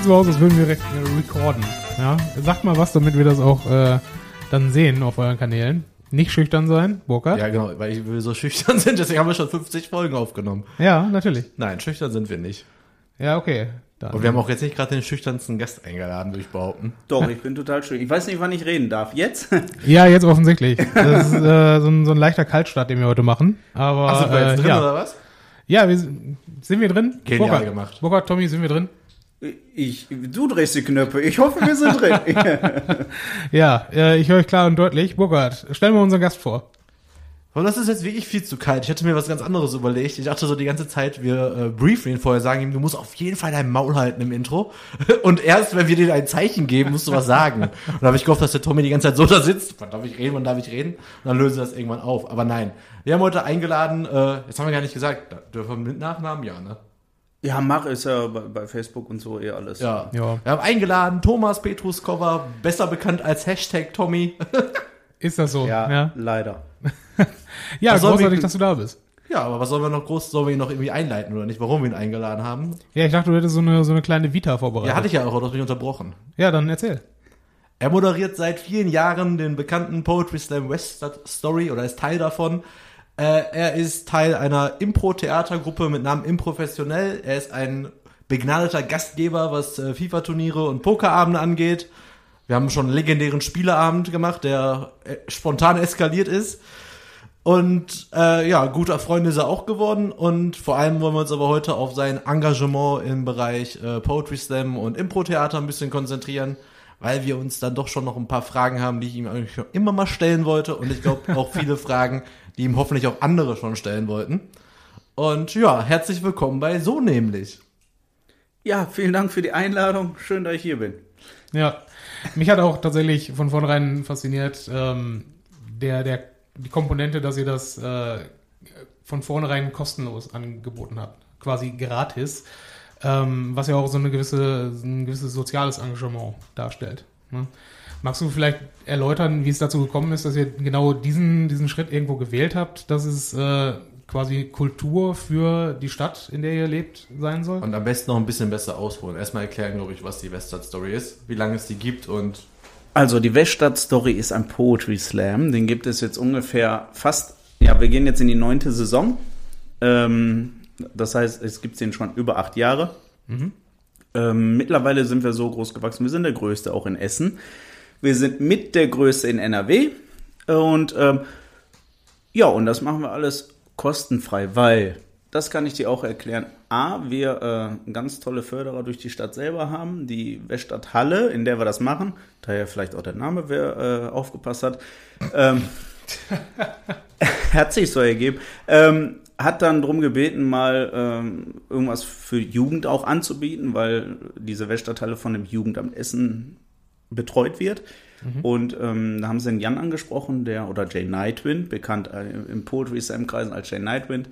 sieht so aus, als würden wir re recorden. Ja? Sagt mal was, damit wir das auch äh, dann sehen auf euren Kanälen. Nicht schüchtern sein, Burkhard? Ja, genau, weil wir so schüchtern sind, deswegen haben wir schon 50 Folgen aufgenommen. Ja, natürlich. Nein, schüchtern sind wir nicht. Ja, okay. Dann. Und wir haben auch jetzt nicht gerade den schüchternsten Gast eingeladen, würde ich behaupten. Doch, ich bin total schön. Ich weiß nicht, wann ich reden darf. Jetzt? Ja, jetzt offensichtlich. Das ist äh, so, ein, so ein leichter Kaltstart, den wir heute machen. Aber Ach, sind wir jetzt äh, drin ja. oder was? ja, wir, sind sind wir drin? Genial Burkhard, gemacht. Burkhard, Tommy, sind wir drin? Ich, du drehst die Knöpfe. Ich hoffe, wir sind drin. Ja, äh, ich höre euch klar und deutlich. Burkhard, stell mal unseren Gast vor. Und das ist jetzt wirklich viel zu kalt. Ich hatte mir was ganz anderes überlegt. Ich dachte so die ganze Zeit, wir äh, briefen ihn vorher, sagen ihm, du musst auf jeden Fall dein Maul halten im Intro. Und erst, wenn wir dir ein Zeichen geben, musst du was sagen. Und da habe ich gehofft, dass der Tommy die ganze Zeit so da sitzt. Wann darf ich reden, wann darf ich reden? Und dann lösen wir das irgendwann auf. Aber nein. Wir haben heute eingeladen, äh, jetzt haben wir gar nicht gesagt, dürfen wir mit Nachnamen? Ja, ne? Ja, mach ist ja bei, bei Facebook und so eh alles. Ja. Ja. Wir haben eingeladen Thomas Petruskova, besser bekannt als Hashtag Tommy. Ist das so? Ja, ja, leider. ja Was großartig, wir- dass du da bist. Ja, aber was sollen wir noch groß, sollen wir ihn noch irgendwie einleiten oder nicht, warum wir ihn eingeladen haben? Ja, ich dachte, du hättest so eine, so eine kleine Vita vorbereitet. Ja, hatte ich ja auch, du hast mich unterbrochen. Ja, dann erzähl. Er moderiert seit vielen Jahren den bekannten Poetry Slam Weststadt Story oder ist Teil davon. Äh, er ist Teil einer Impro-Theatergruppe mit Namen Improfessionell. Er ist ein begnadeter Gastgeber, was äh, FIFA-Turniere und Pokerabende angeht. Wir haben schon einen legendären Spieleabend gemacht, der äh, spontan eskaliert ist. Und äh, ja, guter Freund ist er auch geworden. Und vor allem wollen wir uns aber heute auf sein Engagement im Bereich äh, Poetry Slam und Impro-Theater ein bisschen konzentrieren, weil wir uns dann doch schon noch ein paar Fragen haben, die ich ihm eigentlich schon immer mal stellen wollte. Und ich glaube auch viele Fragen, die ihm hoffentlich auch andere schon stellen wollten. Und ja, herzlich willkommen bei So nämlich. Ja, vielen Dank für die Einladung. Schön, dass ich hier bin. Ja, mich hat auch tatsächlich von vornherein fasziniert, ähm, der, der, die Komponente, dass ihr das äh, von vornherein kostenlos angeboten habt. Quasi gratis. Ähm, was ja auch so eine gewisse, so ein gewisses soziales Engagement darstellt. Ne? Magst du vielleicht erläutern, wie es dazu gekommen ist, dass ihr genau diesen, diesen Schritt irgendwo gewählt habt, dass es äh, quasi Kultur für die Stadt, in der ihr lebt, sein soll? Und am besten noch ein bisschen besser ausholen. Erstmal erklären, glaube ich, was die Weststadt Story ist, wie lange es die gibt und Also, die Weststadt-Story ist ein Poetry Slam. Den gibt es jetzt ungefähr fast, ja, wir gehen jetzt in die neunte Saison. Ähm, das heißt, es gibt den schon über acht Jahre. Ähm, mittlerweile sind wir so groß gewachsen. Wir sind der Größte auch in Essen. Wir sind mit der Größte in NRW. Und ähm, ja, und das machen wir alles kostenfrei, weil, das kann ich dir auch erklären, A, wir äh, ganz tolle Förderer durch die Stadt selber haben, die Weststadt Halle, in der wir das machen, daher vielleicht auch der Name, wer äh, aufgepasst hat, ähm, hat sich so ergeben, ähm, hat dann drum gebeten, mal ähm, irgendwas für Jugend auch anzubieten, weil diese Weststadthalle von dem Jugendamt Essen betreut wird. Und ähm, da haben sie den Jan angesprochen, der, oder Jay Nightwind, bekannt äh, im Poetry Slam Kreisen als Jay Nightwind,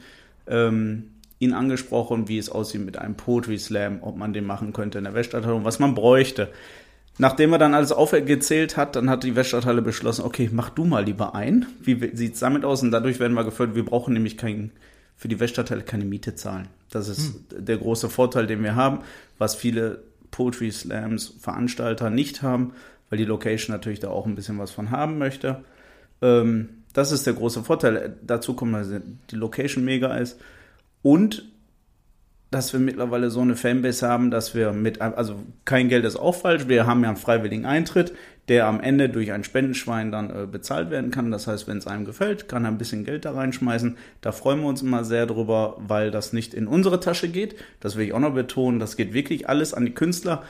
ähm, ihn angesprochen, wie es aussieht mit einem Poetry Slam, ob man den machen könnte in der Weststadthalle und was man bräuchte. Nachdem er dann alles aufgezählt hat, dann hat die Weststadthalle beschlossen, okay, mach du mal lieber ein. Wie sieht's damit aus? Und dadurch werden wir gefördert. Wir brauchen nämlich kein, für die Weststadthalle keine Miete zahlen. Das ist der große Vorteil, den wir haben, was viele Poetry Slams Veranstalter nicht haben, weil die Location natürlich da auch ein bisschen was von haben möchte. Ähm, das ist der große Vorteil. Dazu kommt, dass die Location mega ist und dass wir mittlerweile so eine Fanbase haben, dass wir mit, also kein Geld ist auch falsch, wir haben ja einen freiwilligen Eintritt, der am Ende durch ein Spendenschwein dann äh, bezahlt werden kann. Das heißt, wenn es einem gefällt, kann er ein bisschen Geld da reinschmeißen. Da freuen wir uns immer sehr drüber, weil das nicht in unsere Tasche geht. Das will ich auch noch betonen. Das geht wirklich alles an die Künstler,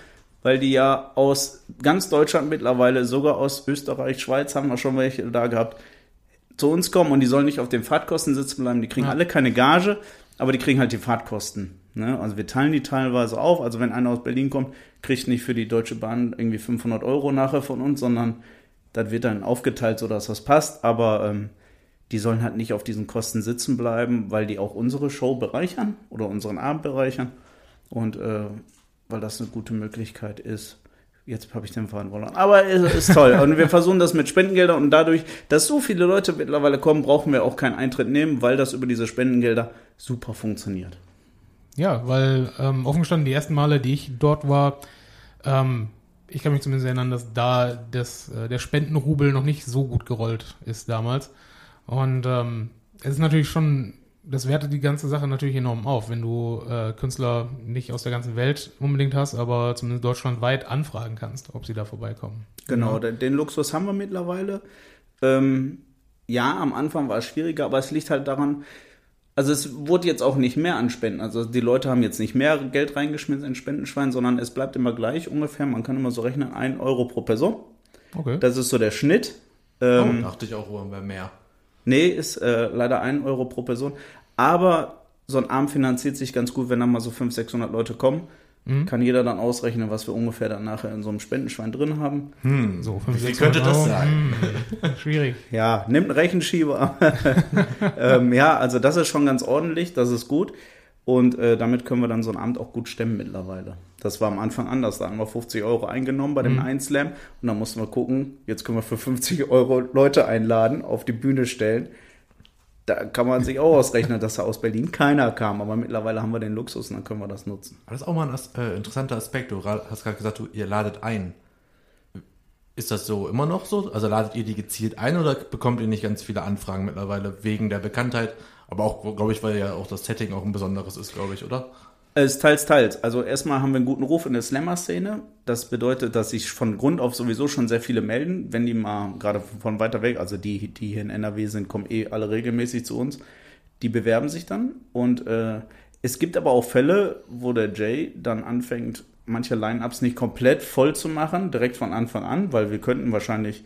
weil die ja aus ganz Deutschland mittlerweile, sogar aus Österreich, Schweiz haben wir schon welche da gehabt, zu uns kommen und die sollen nicht auf den Fahrtkosten sitzen bleiben. Die kriegen Ja. alle keine Gage, aber die kriegen halt die Fahrtkosten. Ne? Also wir teilen die teilweise auf. Also wenn einer aus Berlin kommt, kriegt nicht für die Deutsche Bahn irgendwie 500 Euro nachher von uns, sondern das wird dann aufgeteilt, sodass das passt. Aber ähm, die sollen halt nicht auf diesen Kosten sitzen bleiben, weil die auch unsere Show bereichern oder unseren Abend bereichern. Und äh, weil das eine gute Möglichkeit ist. Jetzt habe ich den Faden verloren. Aber es ist toll. Und wir versuchen das mit Spendengeldern und dadurch, dass so viele Leute mittlerweile kommen, brauchen wir auch keinen Eintritt nehmen, weil das über diese Spendengelder super funktioniert. Ja, weil ähm, offen gestanden, die ersten Male, die ich dort war, ähm, ich kann mich zumindest erinnern, dass da das, äh, der Spendenrubel noch nicht so gut gerollt ist damals. Und ähm, es ist natürlich schon, das wertet die ganze Sache natürlich enorm auf, wenn du äh, Künstler nicht aus der ganzen Welt unbedingt hast, aber zumindest deutschlandweit anfragen kannst, ob sie da vorbeikommen. Genau, den, den Luxus haben wir mittlerweile. Ähm, ja, am Anfang war es schwieriger, aber es liegt halt daran, also es wurde jetzt auch nicht mehr an Spenden. Also die Leute haben jetzt nicht mehr Geld reingeschmissen in Spendenschwein, sondern es bleibt immer gleich ungefähr. Man kann immer so rechnen, ein Euro pro Person. Okay. Das ist so der Schnitt. Oh, Ähm, dachte ich auch, wäre mehr. Nee, ist äh, leider ein Euro pro Person. Aber so ein Abend finanziert sich ganz gut, wenn da mal so 500, 600 Leute kommen. Mhm. Kann jeder dann ausrechnen, was wir ungefähr dann nachher in so einem Spendenschwein drin haben. Hm. So, Wie 500, viel könnte das 600 Euro. sein? Hm, schwierig. Ja, nimmt einen Rechenschieber. ähm, ja, also das ist schon ganz ordentlich, das ist gut. Und äh, damit können wir dann so ein Abend auch gut stemmen mittlerweile. Das war am Anfang anders. Da haben wir 50 Euro eingenommen bei dem Mhm. einen Slam. Und dann mussten wir gucken, jetzt können wir für 50 Euro Leute einladen, auf die Bühne stellen. Da kann man sich auch ausrechnen, dass da aus Berlin keiner kam. Aber mittlerweile haben wir den Luxus und dann können wir das nutzen. Aber das ist auch mal ein As äh, interessanter Aspekt. Du hast gerade gesagt, du, ihr ladet ein. Ist das so immer noch so? Also ladet ihr die gezielt ein oder bekommt ihr nicht ganz viele Anfragen mittlerweile wegen der Bekanntheit? Aber auch, glaube ich, weil ja auch das Setting auch ein besonderes ist, glaube ich, oder? Es ist teils, teils. Also erstmal haben wir einen guten Ruf in der Slammer-Szene. Das bedeutet, dass sich von Grund auf sowieso schon sehr viele melden, wenn die mal gerade von weiter weg, also die, die hier in NRW sind, kommen eh alle regelmäßig zu uns. Die bewerben sich dann und äh, es gibt aber auch Fälle, wo der Jay dann anfängt, manche Line-Ups nicht komplett voll zu machen, direkt von Anfang an, weil wir könnten wahrscheinlich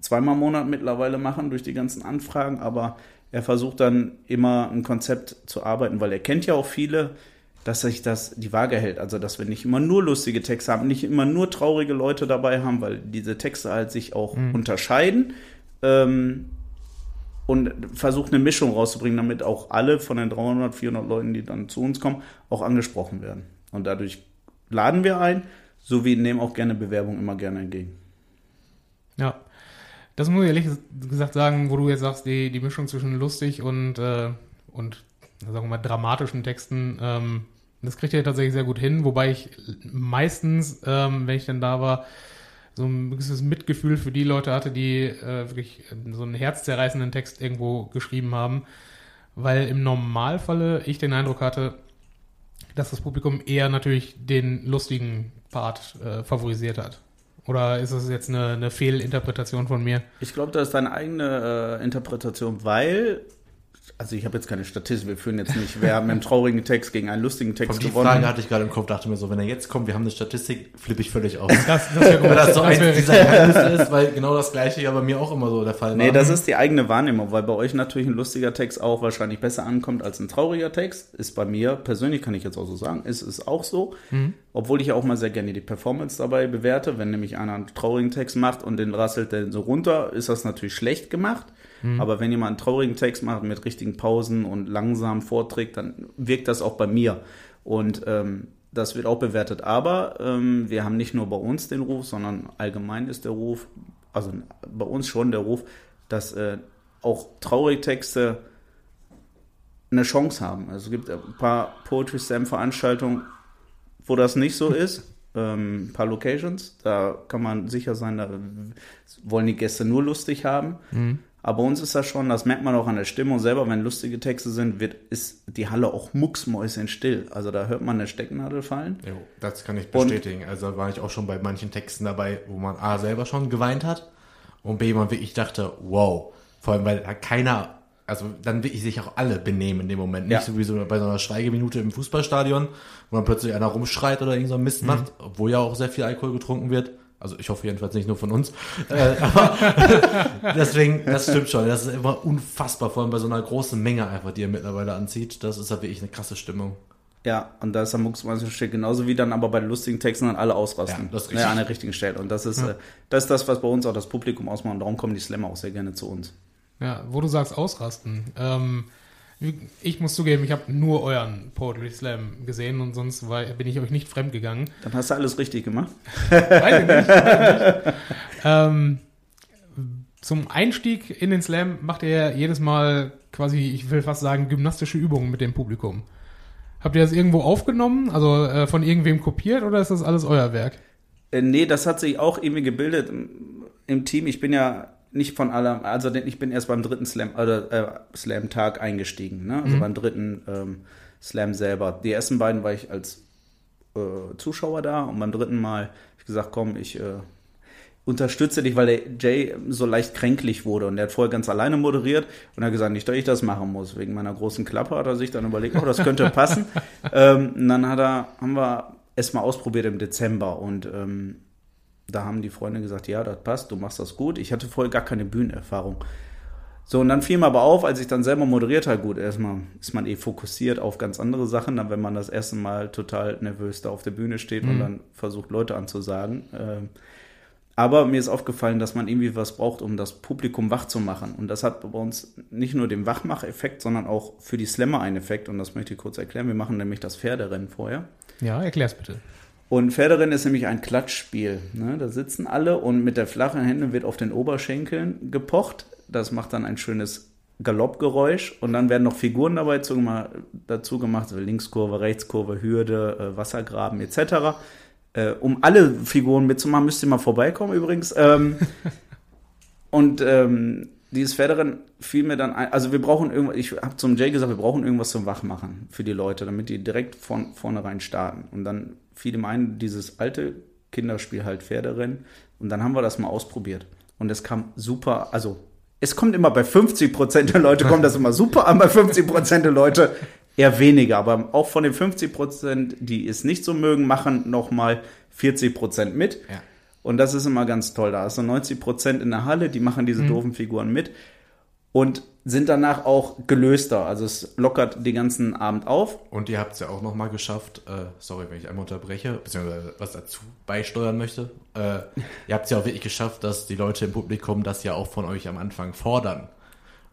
zweimal im Monat mittlerweile machen durch die ganzen Anfragen, aber er versucht dann immer ein Konzept zu arbeiten, weil er kennt ja auch viele, dass sich das die Waage hält. Also, dass wir nicht immer nur lustige Texte haben, nicht immer nur traurige Leute dabei haben, weil diese Texte halt sich auch unterscheiden. Ähm, und versucht eine Mischung rauszubringen, damit auch alle von den 300, 400 Leuten, die dann zu uns kommen, auch angesprochen werden. Und dadurch laden wir ein, sowie nehmen auch gerne Bewerbungen immer gerne entgegen. Ja. Das muss ich ehrlich gesagt sagen, wo du jetzt sagst, die, die Mischung zwischen lustig und, äh, und sagen wir mal, dramatischen Texten, ähm, das kriegt ihr tatsächlich sehr gut hin, wobei ich meistens, ähm, wenn ich dann da war, so ein gewisses Mitgefühl für die Leute hatte, die äh, wirklich so einen herzzerreißenden Text irgendwo geschrieben haben, weil im Normalfalle ich den Eindruck hatte, dass das Publikum eher natürlich den lustigen Part äh, favorisiert hat. Oder ist das jetzt eine, eine Fehlinterpretation von mir? Ich glaube, das ist deine eigene äh, Interpretation, weil, also ich habe jetzt keine Statistik, wir führen jetzt nicht, wer mit einem traurigen Text gegen einen lustigen Text die gewonnen Frage hatte ich gerade im Kopf, dachte mir so, wenn er jetzt kommt, wir haben eine Statistik, flippe ich völlig aus. Das, das wäre Weil das so Das eins dieser Geheimnisse ist, weil genau das gleiche ja bei mir auch immer so der Fall war. Nee, das ist die eigene Wahrnehmung, weil bei euch natürlich ein lustiger Text auch wahrscheinlich besser ankommt als ein trauriger Text. Ist bei mir persönlich, kann ich jetzt auch so sagen, ist es auch so. Obwohl ich ja auch mal sehr gerne die Performance dabei bewerte. Wenn nämlich einer einen traurigen Text macht und den rasselt der so runter, ist das natürlich schlecht gemacht. Aber wenn jemand einen traurigen Text macht mit richtigen Pausen und langsam vorträgt, dann wirkt das auch bei mir. Und ähm, das wird auch bewertet. Aber ähm, wir haben nicht nur bei uns den Ruf, sondern allgemein ist der Ruf, also bei uns schon der Ruf, dass äh, auch traurige Texte eine Chance haben. Also es gibt ein paar Poetry Slam Veranstaltungen, wo das nicht so ist. Ähm, ein paar Locations, da kann man sicher sein, da wollen die Gäste nur lustig haben. Aber uns ist das schon, das merkt man auch an der Stimmung selber, wenn lustige Texte sind, wird, ist die Halle auch mucksmäuschenstill. Also da hört man eine Stecknadel fallen. Jo, das kann ich Und- bestätigen. also war ich auch schon bei manchen Texten dabei, wo man A selber schon geweint hat und B man wirklich dachte, wow. Vor allem, weil da keiner, also dann wirklich sich auch alle benehmen in dem Moment. Nicht Ja. so wie so bei so einer Schweigeminute im Fußballstadion, wo dann plötzlich einer rumschreit oder irgend so Mist Mhm. macht, obwohl ja auch sehr viel Alkohol getrunken wird. Also ich hoffe jedenfalls nicht nur von uns. Äh, aber deswegen, das stimmt schon. Das ist immer unfassbar, vor allem bei so einer großen Menge einfach, die ihr mittlerweile anzieht. Das ist ja wirklich eine krasse Stimmung. Ja, und da ist der Mucksmäuschenstill genauso wie dann aber bei den lustigen Texten dann alle ausrasten. Ja, das ist ja, richtig. an der richtigen Stelle. Und das ist, äh, das ist das, was bei uns auch das Publikum ausmacht. Und darum kommen die Slammer auch sehr gerne zu uns. Ja, wo du sagst ausrasten. Ähm, ich muss zugeben, ich habe nur euren Poetry Slam gesehen und sonst war, bin ich euch nicht fremd gegangen. Dann hast du alles richtig gemacht. Weiß ich nicht. Weiß ich nicht. Ähm, zum Einstieg in den Slam macht ihr jedes Mal quasi, ich will fast sagen, gymnastische Übungen mit dem Publikum. Habt ihr das irgendwo aufgenommen, also äh, von irgendwem kopiert oder ist das alles euer Werk? Äh, nee, das hat sich auch irgendwie gebildet im, im Team. Ich bin ja nicht von allem, also ich bin erst beim dritten Slam, oder, äh, Slam-Tag eingestiegen, ne? also Mhm. beim dritten ähm, Slam selber. Die ersten beiden war ich als äh, Zuschauer da und beim dritten Mal habe ich gesagt, komm, ich äh, unterstütze dich, weil der Jay so leicht kränklich wurde und der hat vorher ganz alleine moderiert und er hat gesagt, nicht, dass ich das machen muss. Wegen meiner großen Klappe hat er sich dann überlegt, oh, das könnte passen. ähm, und dann hat er, haben wir es mal ausprobiert im Dezember und ähm, da haben die Freunde gesagt, ja, das passt, du machst das gut. Ich hatte vorher gar keine Bühnenerfahrung. So, und dann fiel mir aber auf, als ich dann selber moderiert habe, gut, erstmal ist man eh fokussiert auf ganz andere Sachen, dann wenn man das erste Mal total nervös da auf der Bühne steht und Mhm. dann versucht, Leute anzusagen. Ähm, aber mir ist aufgefallen, dass man irgendwie was braucht, um das Publikum wach zu machen. Und das hat bei uns nicht nur den Wachmacheffekt, sondern auch für die Slammer einen Effekt. Und das möchte ich kurz erklären. Wir machen nämlich das Pferderennen vorher. Ja, erklär's bitte. Und Pferderennen ist nämlich ein Klatschspiel. Ne? Da sitzen alle und mit der flachen Hände wird auf den Oberschenkeln gepocht. Das macht dann ein schönes Galoppgeräusch und dann werden noch Figuren dabei zu, dazu gemacht, so Linkskurve, Rechtskurve, Hürde, äh, Wassergraben etc. Äh, um alle Figuren mitzumachen, müsst ihr mal vorbeikommen übrigens. Ähm, und ähm, dieses Pferderennen fiel mir dann ein, also wir brauchen irgendwas, ich habe zum Jay gesagt, wir brauchen irgendwas zum Wachmachen für die Leute, damit die direkt von vornherein starten. Und dann fiel ihm ein, dieses alte Kinderspiel halt Pferderennen. Und dann haben wir das mal ausprobiert. Und es kam super, also es kommt immer bei 50 Prozent der Leute, kommt das immer super an, bei 50 Prozent der Leute eher weniger. Aber auch von den 50 Prozent, die es nicht so mögen, machen nochmal 40 Prozent mit. Ja. Und das ist immer ganz toll. Da hast du 90 Prozent in der Halle, die machen diese doofen Figuren mit und sind danach auch gelöster. Also es lockert den ganzen Abend auf. Und ihr habt es ja auch nochmal geschafft, äh, sorry, wenn ich einmal unterbreche, beziehungsweise was dazu beisteuern möchte. Äh, ihr habt es ja auch wirklich geschafft, dass die Leute im Publikum das ja auch von euch am Anfang fordern.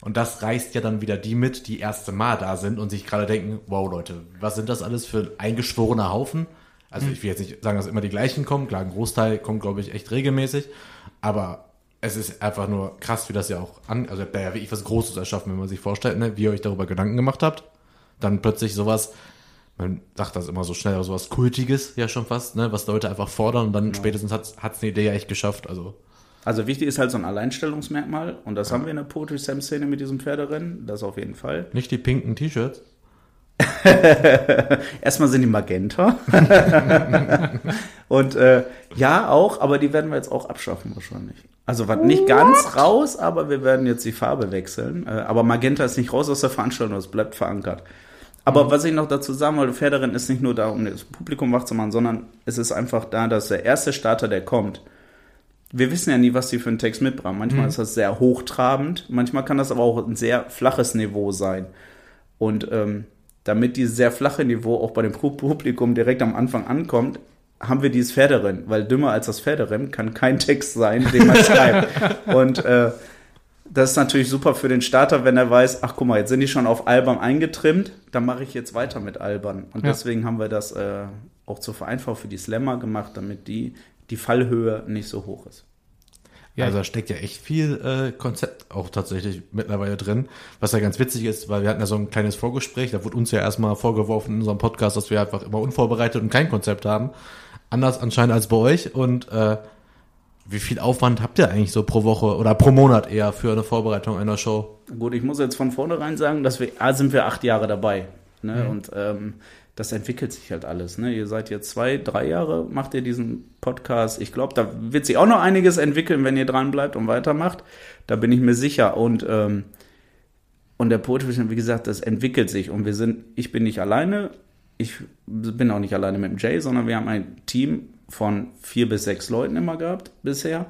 Und das reißt ja dann wieder die mit, die erste Mal da sind und sich gerade denken, wow Leute, was sind das alles für ein eingeschworener Haufen? Also ich will jetzt nicht sagen, dass immer die gleichen kommen. Klar, ein Großteil kommt, glaube ich, echt regelmäßig. Aber es ist einfach nur krass, wie das ja auch an, also ihr habt da ja wirklich was Großes erschaffen, wenn man sich vorstellt, ne, wie ihr euch darüber Gedanken gemacht habt. Dann plötzlich sowas, man sagt das immer so schnell, aber sowas Kultiges ja schon fast, ne, was Leute einfach fordern und dann spätestens hat's hat's eine Idee ja echt geschafft. Also Also wichtig ist halt so ein Alleinstellungsmerkmal und das haben wir in der Poetry Slam Szene mit diesem Pferderennen, das auf jeden Fall. nicht die pinken T-Shirts. Erstmal sind die Magenta. und äh, ja, auch, aber die werden wir jetzt auch abschaffen wahrscheinlich. Also was nicht ganz raus, aber wir werden jetzt die Farbe wechseln. Äh, aber Magenta ist nicht raus aus der Veranstaltung, es bleibt verankert. Aber was ich noch dazu sagen wollte, Pferderennen ist nicht nur da, um das Publikum wach zu machen, sondern es ist einfach da, dass der erste Starter, der kommt, wir wissen ja nie, was die für einen Text mitbringen. Manchmal ist das sehr hochtrabend, manchmal kann das aber auch ein sehr flaches Niveau sein. Und ähm, damit dieses sehr flache Niveau auch bei dem Pu- Publikum direkt am Anfang ankommt, haben wir dieses Pferderennen, weil dümmer als das Pferderennen kann kein Text sein, den man schreibt. Und äh, das ist natürlich super für den Starter, wenn er weiß, ach guck mal, jetzt sind die schon auf Albern eingetrimmt, dann mache ich jetzt weiter mit Albern. Und Ja. deswegen haben wir das äh, auch zur Vereinfachung für die Slammer gemacht, damit die, die Fallhöhe nicht so hoch ist. Ja, also da steckt ja echt viel äh, Konzept auch tatsächlich mittlerweile drin, was ja ganz witzig ist, weil wir hatten ja so ein kleines Vorgespräch, da wurde uns ja erstmal vorgeworfen in unserem Podcast, dass wir einfach immer unvorbereitet und kein Konzept haben. Anders anscheinend als bei euch. Und äh, wie viel Aufwand habt ihr eigentlich so pro Woche oder pro Monat eher für eine Vorbereitung einer Show? Gut, ich muss jetzt von vornherein sagen, dass wir, A, sind wir acht Jahre dabei. Ne? Und ähm, das entwickelt sich halt alles. Ne? Ihr seid jetzt zwei, drei Jahre, macht ihr diesen Podcast. Ich glaube, da wird sich auch noch einiges entwickeln, wenn ihr dran bleibt und weitermacht. Da bin ich mir sicher. Und, ähm, und der Poetry, wie gesagt, das entwickelt sich. Und wir sind, ich bin nicht alleine. Ich bin auch nicht alleine mit dem Jay, sondern wir haben ein Team von vier bis sechs Leuten immer gehabt bisher.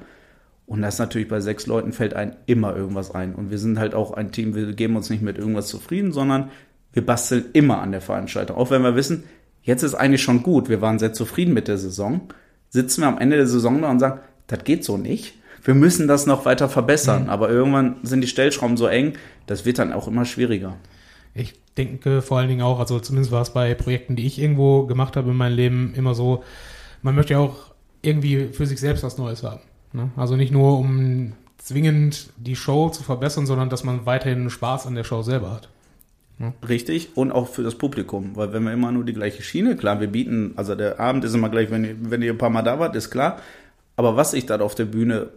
Und das natürlich bei sechs Leuten fällt einem immer irgendwas ein. Und wir sind halt auch ein Team, wir geben uns nicht mit irgendwas zufrieden, sondern wir basteln immer an der Veranstaltung. Auch wenn wir wissen, jetzt ist eigentlich schon gut, wir waren sehr zufrieden mit der Saison, sitzen wir am Ende der Saison da und sagen, das geht so nicht. Wir müssen das noch weiter verbessern. Aber irgendwann sind die Stellschrauben so eng, das wird dann auch immer schwieriger. Ich denke vor allen Dingen auch, also zumindest war es bei Projekten, die ich irgendwo gemacht habe in meinem Leben, immer so, man möchte ja auch irgendwie für sich selbst was Neues haben. Ne? Also nicht nur, um zwingend die Show zu verbessern, sondern dass man weiterhin Spaß an der Show selber hat. Richtig, und auch für das Publikum, weil wenn wir immer nur die gleiche Schiene, klar, wir bieten, also der Abend ist immer gleich, wenn ihr, wenn ihr ein paar Mal da wart, ist klar, aber was sich dann auf der Bühne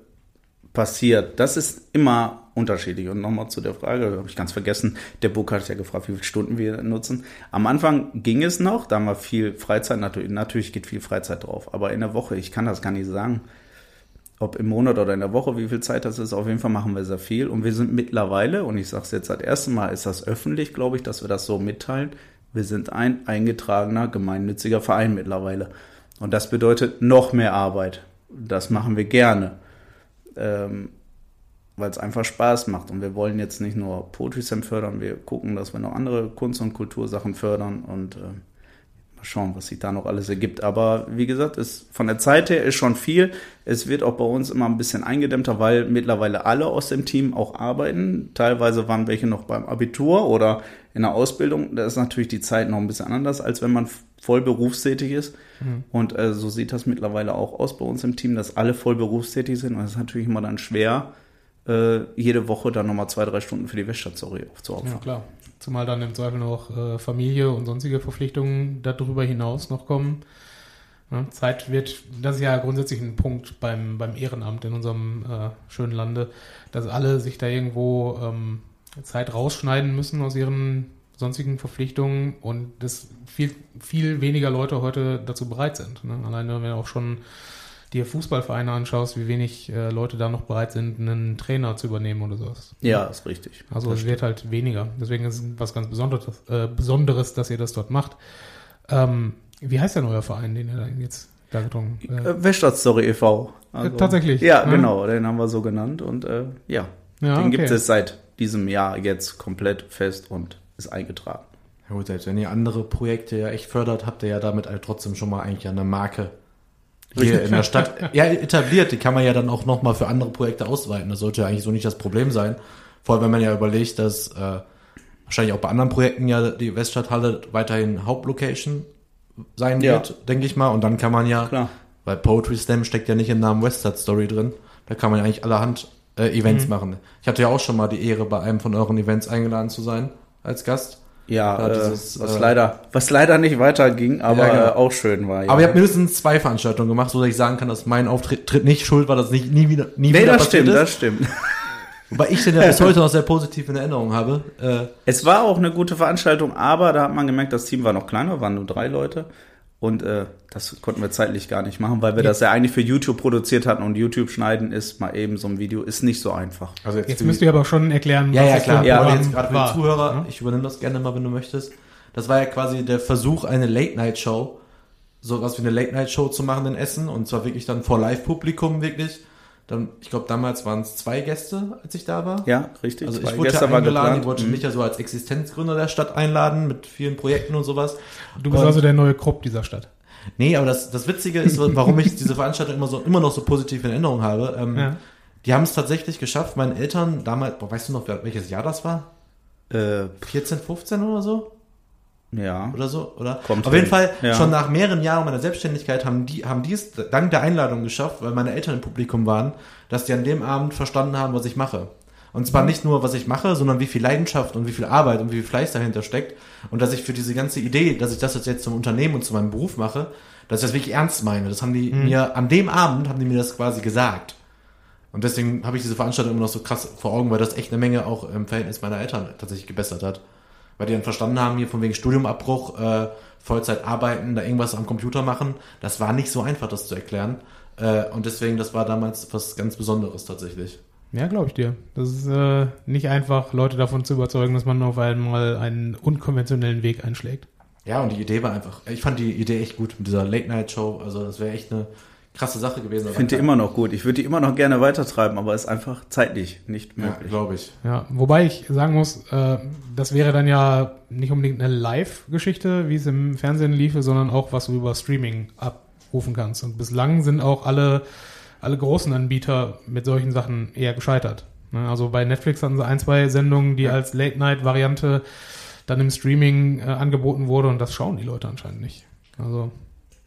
passiert, das ist immer unterschiedlich. Und nochmal zu der Frage, habe ich ganz vergessen, der Book hat ja gefragt, wie viele Stunden wir nutzen. Am Anfang ging es noch, da haben wir viel Freizeit, natürlich, natürlich geht viel Freizeit drauf, aber in der Woche, ich kann das gar nicht sagen, ob im Monat oder in der Woche, wie viel Zeit das ist, auf jeden Fall machen wir sehr viel. Und wir sind mittlerweile, und ich sage es jetzt das erste Mal, ist das öffentlich, glaube ich, dass wir das so mitteilen. Wir sind ein eingetragener gemeinnütziger Verein mittlerweile. Und das bedeutet noch mehr Arbeit. Das machen wir gerne. Ähm, weil es einfach Spaß macht. Und wir wollen jetzt nicht nur Poetry Slam fördern, wir gucken, dass wir noch andere Kunst- und Kultursachen fördern und äh, mal schauen, was sich da noch alles ergibt. Aber wie gesagt, ist, von der Zeit her ist schon viel. Es wird auch bei uns immer ein bisschen eingedämmter, weil mittlerweile alle aus dem Team auch arbeiten. Teilweise waren welche noch beim Abitur oder in der Ausbildung. Da ist natürlich die Zeit noch ein bisschen anders, als wenn man voll berufstätig ist. Mhm. Und äh, so sieht das mittlerweile auch aus bei uns im Team, dass alle voll berufstätig sind. Und das ist natürlich immer dann schwer, äh, jede Woche dann nochmal zwei, drei Stunden für die Weststadt-Story aufzuopfern. Ja, klar. Zumal dann im Zweifel noch äh, Familie und sonstige Verpflichtungen darüber hinaus noch kommen. Ja, Zeit wird, das ist ja grundsätzlich ein Punkt beim, beim Ehrenamt in unserem äh, schönen Lande, dass alle sich da irgendwo ähm, Zeit rausschneiden müssen aus ihren sonstigen Verpflichtungen und dass viel, viel weniger Leute heute dazu bereit sind. Ne? Alleine wenn auch schon dir Fußballvereine anschaust, wie wenig äh, Leute da noch bereit sind, einen Trainer zu übernehmen oder sowas. Ja, ist richtig. Also das es wird halt weniger. Deswegen ist es was ganz Besonderes, äh, Besonderes dass ihr das dort macht. Ähm, wie heißt denn euer Verein, den ihr da jetzt da getrunken äh, äh Weststadt Story e.V. Also, Tatsächlich. Ja, ja, genau, den haben wir so genannt und äh, ja, ja, den okay. gibt es seit diesem Jahr jetzt komplett fest und ist eingetragen. Ja gut, selbst wenn ihr andere Projekte ja echt fördert, habt ihr ja damit halt trotzdem schon mal eigentlich eine Marke hier in der Stadt ja, etabliert. Die kann man ja dann auch nochmal für andere Projekte ausweiten. Das sollte ja eigentlich so nicht das Problem sein. Vor allem, wenn man ja überlegt, dass äh, wahrscheinlich auch bei anderen Projekten ja die Weststadthalle weiterhin Hauptlocation sein ja. wird, denke ich mal. Und dann kann man ja, Klar. weil Poetry Slam steckt ja nicht im Namen Weststadt Story drin, da kann man ja eigentlich allerhand äh, Events mhm. machen. Ich hatte ja auch schon mal die Ehre, bei einem von euren Events eingeladen zu sein als Gast. Ja, äh, dieses, was äh, leider, was leider nicht weiterging, aber ja, genau. äh, auch schön war. Ja. Aber ihr habt mindestens zwei Veranstaltungen gemacht, so dass ich sagen kann, dass mein Auftritt nicht schuld war, dass nicht nie wieder, nie nee, wieder das stimmt, ist. das stimmt. Wobei ich den ja bis heute noch sehr positiv in Erinnerung habe. Äh, es war auch eine gute Veranstaltung, aber da hat man gemerkt, das Team war noch kleiner, waren nur drei Leute. Und äh, das konnten wir zeitlich gar nicht machen, weil wir ja. das ja eigentlich für YouTube produziert hatten und YouTube schneiden ist mal eben so ein Video ist nicht so einfach. Also jetzt, jetzt müsst ihr aber schon erklären, ja, was ja, klar. Ja, jetzt gerade für die Zuhörer, ja? ich übernehme das gerne mal, wenn du möchtest. Das war ja quasi der Versuch, eine Late-Night-Show, so was wie eine Late-Night-Show zu machen in Essen und zwar wirklich dann vor Live-Publikum wirklich dann, ich glaube, damals waren es zwei Gäste, als ich da war. Ja, richtig. Also ich wurde Gäste ja eingeladen, ich wollte mhm. mich ja so als Existenzgründer der Stadt einladen mit vielen Projekten und sowas. Du bist und, also der neue Krupp dieser Stadt. Nee, aber das, das Witzige ist, warum ich diese Veranstaltung immer so immer noch so positiv in Erinnerung habe. Ähm, ja. Die haben es tatsächlich geschafft, meinen Eltern damals, boah, weißt du noch, welches Jahr das war? Äh, 14, 15 oder so? Ja. Oder so, oder? Kommt Auf hin. jeden Fall, ja. schon nach mehreren Jahren meiner Selbstständigkeit haben die, haben die es dank der Einladung geschafft, weil meine Eltern im Publikum waren, dass die an dem Abend verstanden haben, was ich mache. Und zwar mhm. nicht nur, was ich mache, sondern wie viel Leidenschaft und wie viel Arbeit und wie viel Fleiß dahinter steckt. Und dass ich für diese ganze Idee, dass ich das jetzt zum Unternehmen und zu meinem Beruf mache, dass ich das wirklich ernst meine. Das haben die mhm. mir, an dem Abend haben die mir das quasi gesagt. Und deswegen habe ich diese Veranstaltung immer noch so krass vor Augen, weil das echt eine Menge auch im Verhältnis meiner Eltern tatsächlich gebessert hat weil die dann verstanden haben, hier von wegen Studiumabbruch, äh, Vollzeit arbeiten, da irgendwas am Computer machen. Das war nicht so einfach, das zu erklären. Äh, und deswegen, das war damals was ganz Besonderes tatsächlich. Ja, glaube ich dir. Das ist äh, nicht einfach, Leute davon zu überzeugen, dass man auf einmal einen unkonventionellen Weg einschlägt. Ja, und die Idee war einfach, ich fand die Idee echt gut mit dieser Late-Night-Show. Also das wäre echt eine krasse Sache gewesen. Ich finde die immer noch gut. Ich würde die immer noch gerne weitertreiben, aber ist einfach zeitlich nicht möglich. Ja, glaube ich. Ja, wobei ich sagen muss, äh, das wäre dann ja nicht unbedingt eine Live-Geschichte, wie es im Fernsehen liefe, sondern auch was du über Streaming abrufen kannst. Und bislang sind auch alle, alle großen Anbieter mit solchen Sachen eher gescheitert. Ne, also bei Netflix hatten sie ein, zwei Sendungen, die ja. als Late-Night-Variante dann im Streaming äh, angeboten wurde und das schauen die Leute anscheinend nicht. Also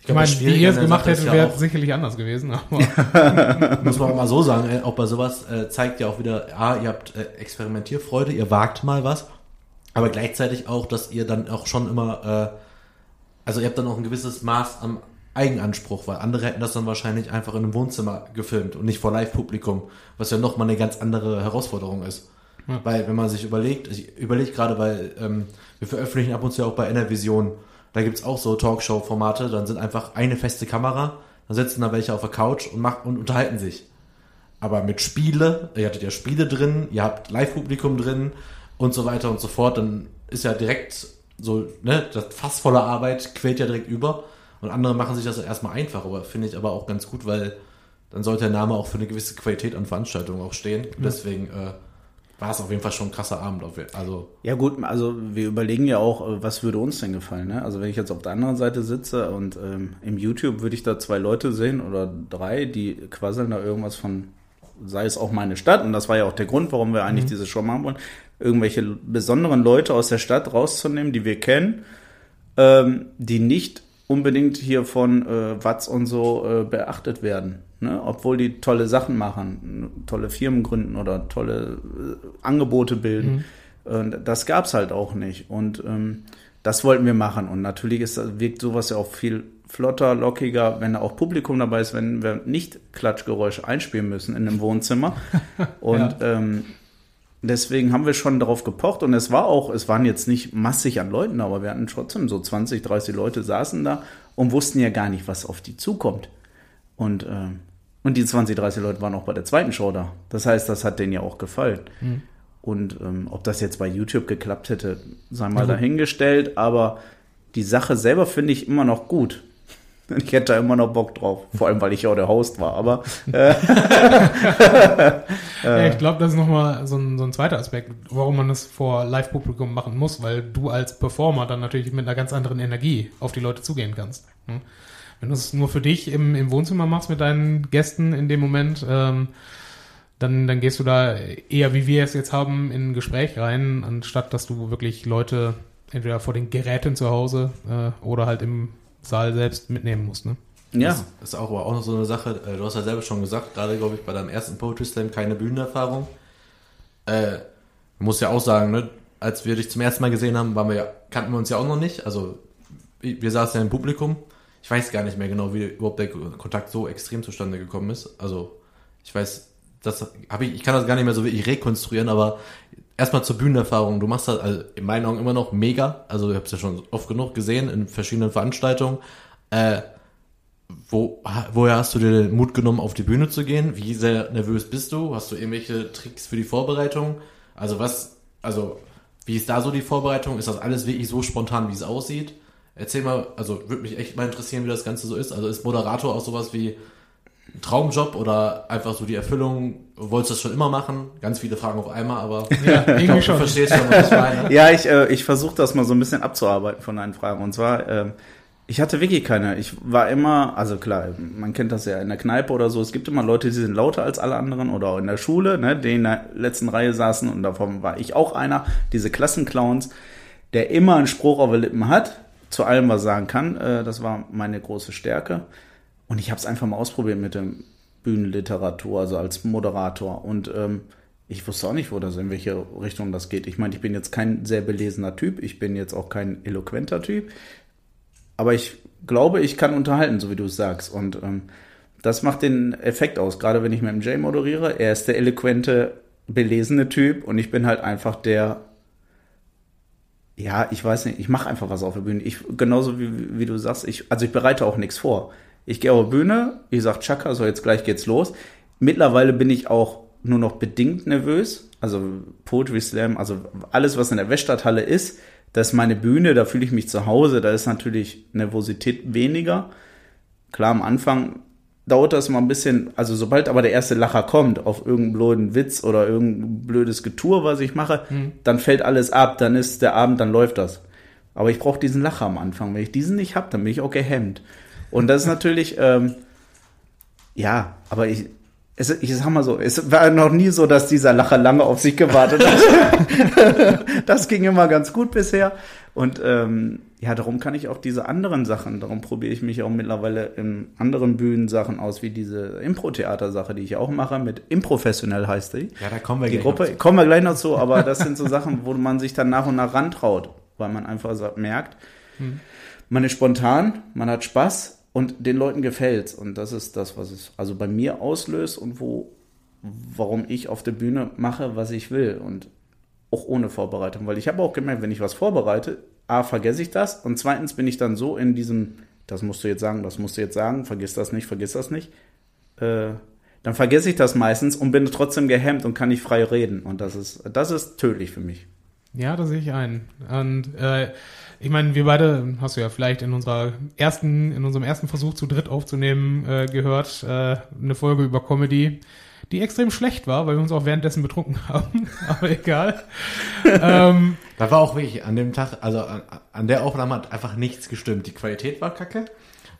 ich, ich meine, wie ihr es gemacht hättet, wäre sicherlich anders gewesen. Muss man auch mal so sagen, auch bei sowas äh, zeigt ja auch wieder, ah, ihr habt äh, Experimentierfreude, ihr wagt mal was. aber gleichzeitig auch, dass ihr dann auch schon immer, äh, also ihr habt dann auch ein gewisses Maß am Eigenanspruch, weil andere hätten das dann wahrscheinlich einfach in einem Wohnzimmer gefilmt und nicht vor Live-Publikum, was ja nochmal eine ganz andere Herausforderung ist. Ja. Weil, wenn man sich überlegt, ich überlege gerade, weil ähm, wir veröffentlichen ab und zu auch bei Enervision, da gibt's auch so Talkshow-Formate, dann sind einfach eine feste Kamera, dann sitzen da welche auf der Couch und, machen, und unterhalten sich. Aber mit Spiele, ihr hattet ja Spiele drin, ihr habt Live-Publikum drin und so weiter und so fort, dann ist ja direkt so, ne, das Fass voller Arbeit quält ja direkt über. Und andere machen sich das erstmal einfach, aber finde ich aber auch ganz gut, weil dann sollte der Name auch für eine gewisse Qualität an Veranstaltungen auch stehen. Mhm. Deswegen äh, war es auf jeden Fall schon ein krasser Abend. Also ja gut, also wir überlegen ja auch, äh, was würde uns denn gefallen. Ne? Also wenn ich jetzt auf der anderen Seite sitze und ähm, im YouTube würde ich da zwei Leute sehen oder drei, die quasseln da irgendwas von, sei es auch meine Stadt. Und das war ja auch der Grund, warum wir eigentlich mhm. diese Show machen wollen. Irgendwelche besonderen Leute aus der Stadt rauszunehmen, die wir kennen, ähm, die nicht unbedingt hier von äh, Watz und so äh, beachtet werden. Ne? Obwohl die tolle Sachen machen, tolle Firmen gründen oder tolle äh, Angebote bilden. Mhm. das gab's halt auch nicht. Und ähm, das wollten wir machen. Und natürlich ist, wirkt sowas ja auch viel flotter, lockiger, wenn da auch Publikum dabei ist, wenn wir nicht Klatschgeräusche einspielen müssen in einem Wohnzimmer. Und ja. ähm, Deswegen haben wir schon darauf gepocht und es war auch, es waren jetzt nicht massig an Leuten, aber wir hatten trotzdem so 20, 30 Leute saßen da und wussten ja gar nicht, was auf die zukommt. Und, äh, und die 20, 30 Leute waren auch bei der zweiten Show da. Das heißt, das hat denen ja auch gefallen. Mhm. Und ähm, ob das jetzt bei YouTube geklappt hätte, sei mal mhm. dahingestellt, aber die Sache selber finde ich immer noch gut. Ich hätte da immer noch Bock drauf. Vor allem, weil ich ja auch der Host war. Aber äh, ja, ich glaube, das ist nochmal so ein, so ein zweiter Aspekt, warum man das vor Live-Publikum machen muss, weil du als Performer dann natürlich mit einer ganz anderen Energie auf die Leute zugehen kannst. Hm? Wenn du es nur für dich im, im Wohnzimmer machst mit deinen Gästen in dem Moment, ähm, dann, dann gehst du da eher, wie wir es jetzt haben, in ein Gespräch rein, anstatt dass du wirklich Leute entweder vor den Geräten zu Hause äh, oder halt im Saal selbst mitnehmen musst, ne? Ja. Das ist auch, auch noch so eine Sache, äh, du hast ja selber schon gesagt, gerade glaube ich bei deinem ersten Poetry Slam keine Bühnenerfahrung. Äh, muss ja auch sagen, ne, als wir dich zum ersten Mal gesehen haben, waren wir kannten wir uns ja auch noch nicht. Also wir saßen ja im Publikum. Ich weiß gar nicht mehr genau, wie überhaupt der Kontakt so extrem zustande gekommen ist. Also ich weiß, das habe ich, ich kann das gar nicht mehr so wirklich rekonstruieren, aber erstmal zur Bühnenerfahrung. Du machst das also in meinen Augen immer noch mega. Also ich habe es ja schon oft genug gesehen in verschiedenen Veranstaltungen. Äh, wo, woher hast du dir den Mut genommen, auf die Bühne zu gehen? Wie sehr nervös bist du? Hast du irgendwelche Tricks für die Vorbereitung? Also was, also wie ist da so die Vorbereitung? Ist das alles wirklich so spontan, wie es aussieht? Erzähl mal, also würde mich echt mal interessieren, wie das Ganze so ist. Also ist Moderator auch sowas wie Traumjob oder einfach so die Erfüllung? Wolltest du das schon immer machen? Ganz viele Fragen auf einmal, aber ja, ich glaub, schon. du verstehst schon, was ich meine. ja, ich, äh, ich versuche das mal so ein bisschen abzuarbeiten von deinen Fragen. Und zwar, äh, ich hatte wirklich keine. Ich war immer, also klar, man kennt das ja in der Kneipe oder so. Es gibt immer Leute, die sind lauter als alle anderen oder auch in der Schule, ne, die in der letzten Reihe saßen und davon war ich auch einer. Diese Klassenclowns, der immer einen Spruch auf den Lippen hat, zu allem was sagen kann. Äh, das war meine große Stärke. Und ich habe es einfach mal ausprobiert mit dem Bühnenliteratur, also als Moderator. Und ähm, ich wusste auch nicht, wo das in welche Richtung das geht. Ich meine, ich bin jetzt kein sehr belesener Typ, ich bin jetzt auch kein eloquenter Typ, aber ich glaube, ich kann unterhalten, so wie du es sagst. Und ähm, das macht den Effekt aus, gerade wenn ich mit dem Jay moderiere. Er ist der eloquente, belesene Typ und ich bin halt einfach der ja, ich weiß nicht, ich mache einfach was auf der Bühne. Ich, genauso wie, wie du sagst, ich, also ich bereite auch nichts vor. Ich gehe auf die Bühne, ich sage Chaka, so jetzt gleich geht's los. Mittlerweile bin ich auch nur noch bedingt nervös. Also Poetry Slam, also alles, was in der Weststadthalle ist, das ist meine Bühne, da fühle ich mich zu Hause, da ist natürlich Nervosität weniger. Klar, am Anfang dauert das mal ein bisschen, also sobald aber der erste Lacher kommt auf irgendeinen blöden Witz oder irgendein blödes Getue, was ich mache, mhm. dann fällt alles ab, dann ist der Abend, dann läuft das. Aber ich brauche diesen Lacher am Anfang. Wenn ich diesen nicht habe, dann bin ich auch gehemmt. Und das ist natürlich, ähm, ja, aber ich, es, ich sag mal so, es war noch nie so, dass dieser Lacher lange auf sich gewartet hat. das ging immer ganz gut bisher. Und ähm, ja, darum kann ich auch diese anderen Sachen, darum probiere ich mich auch mittlerweile in anderen Bühnensachen aus, wie diese Impro-Theater-Sache, die ich auch mache, mit Improfessionell heißt die. Ja, da kommen wir Die gleich Gruppe, noch zu. kommen wir gleich noch zu, aber das sind so Sachen, wo man sich dann nach und nach rantraut, weil man einfach so merkt, man ist spontan, man hat Spaß und den Leuten gefällt's und das ist das, was es also bei mir auslöst und wo, warum ich auf der Bühne mache, was ich will und auch ohne Vorbereitung, weil ich habe auch gemerkt, wenn ich was vorbereite, a vergesse ich das und zweitens bin ich dann so in diesem, das musst du jetzt sagen, das musst du jetzt sagen, vergiss das nicht, vergiss das nicht. Äh, dann vergesse ich das meistens und bin trotzdem gehemmt und kann nicht frei reden. Und das ist, das ist tödlich für mich. Ja, da sehe ich ein. Und äh, ich meine, wir beide, hast du ja vielleicht in unserer ersten, in unserem ersten Versuch zu dritt aufzunehmen, äh, gehört, äh, eine Folge über Comedy, die extrem schlecht war, weil wir uns auch währenddessen betrunken haben. Aber egal. ähm, Da war auch wirklich an dem Tag, also an, an der Aufnahme hat einfach nichts gestimmt. Die Qualität war kacke.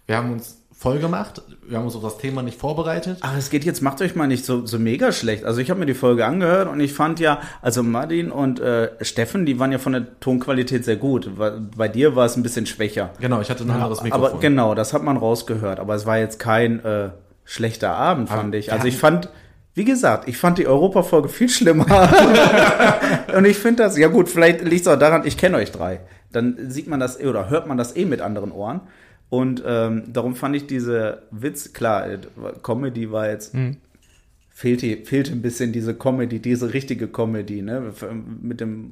Wir haben uns voll gemacht. Wir haben uns auf das Thema nicht vorbereitet. Ach, es geht jetzt, macht euch mal nicht so, so mega schlecht. Also ich habe mir die Folge angehört und ich fand ja, also Martin und äh, Steffen, die waren ja von der Tonqualität sehr gut. Bei- Bei dir war es ein bisschen schwächer. Genau, ich hatte ein anderes Mikrofon. Aber genau, das hat man rausgehört. Aber es war jetzt kein äh, schlechter Abend, Aber fand ich. wir Also ich fand, wie gesagt, ich fand die Europafolge viel schlimmer. Und ich finde das, ja gut, vielleicht liegt es auch daran, ich kenne euch drei. Dann sieht man das oder hört man das eh mit anderen Ohren. Und ähm, darum fand ich diese Witz, klar, äh, Comedy war jetzt, fehlte, fehlte ein bisschen diese Comedy, diese richtige Comedy, ne? Mit dem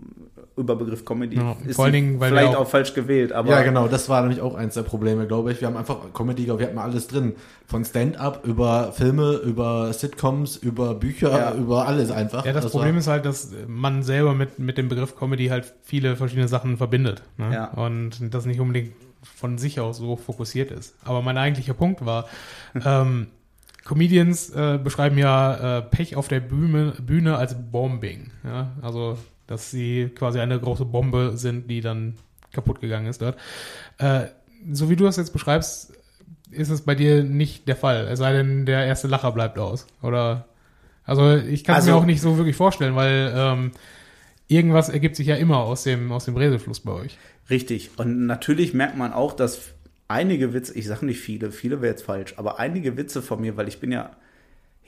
Überbegriff Comedy Ja, ist vor allen Dingen, weil vielleicht wir auch, auch- falsch gewählt, aber ja, genau, das war nämlich auch eins der Probleme, glaube ich. Wir haben einfach Comedy, wir hatten alles drin. Von Stand-up über Filme, über Sitcoms, über Bücher, Ja. über alles einfach. ja, das, Problem war, ist halt, dass man selber mit, mit dem Begriff Comedy halt viele verschiedene Sachen verbindet. Ne? Ja. Und das nicht unbedingt von sich aus so fokussiert ist. Aber mein eigentlicher Punkt war, ähm, Comedians äh, beschreiben ja äh, Pech auf der Bühne, Bühne als Bombing. Ja? Also, dass sie quasi eine große Bombe sind, die dann kaputt gegangen ist dort. Äh, so wie du das jetzt beschreibst, ist es bei dir nicht der Fall. Es sei denn, der erste Lacher bleibt aus. Oder also ich kann es Also- mir auch nicht so wirklich vorstellen, weil ähm, irgendwas ergibt sich ja immer aus dem, aus dem Redefluss bei euch. Richtig. Und natürlich merkt man auch, dass einige Witze, ich sage nicht viele, viele wäre jetzt falsch, aber einige Witze von mir, weil ich bin ja,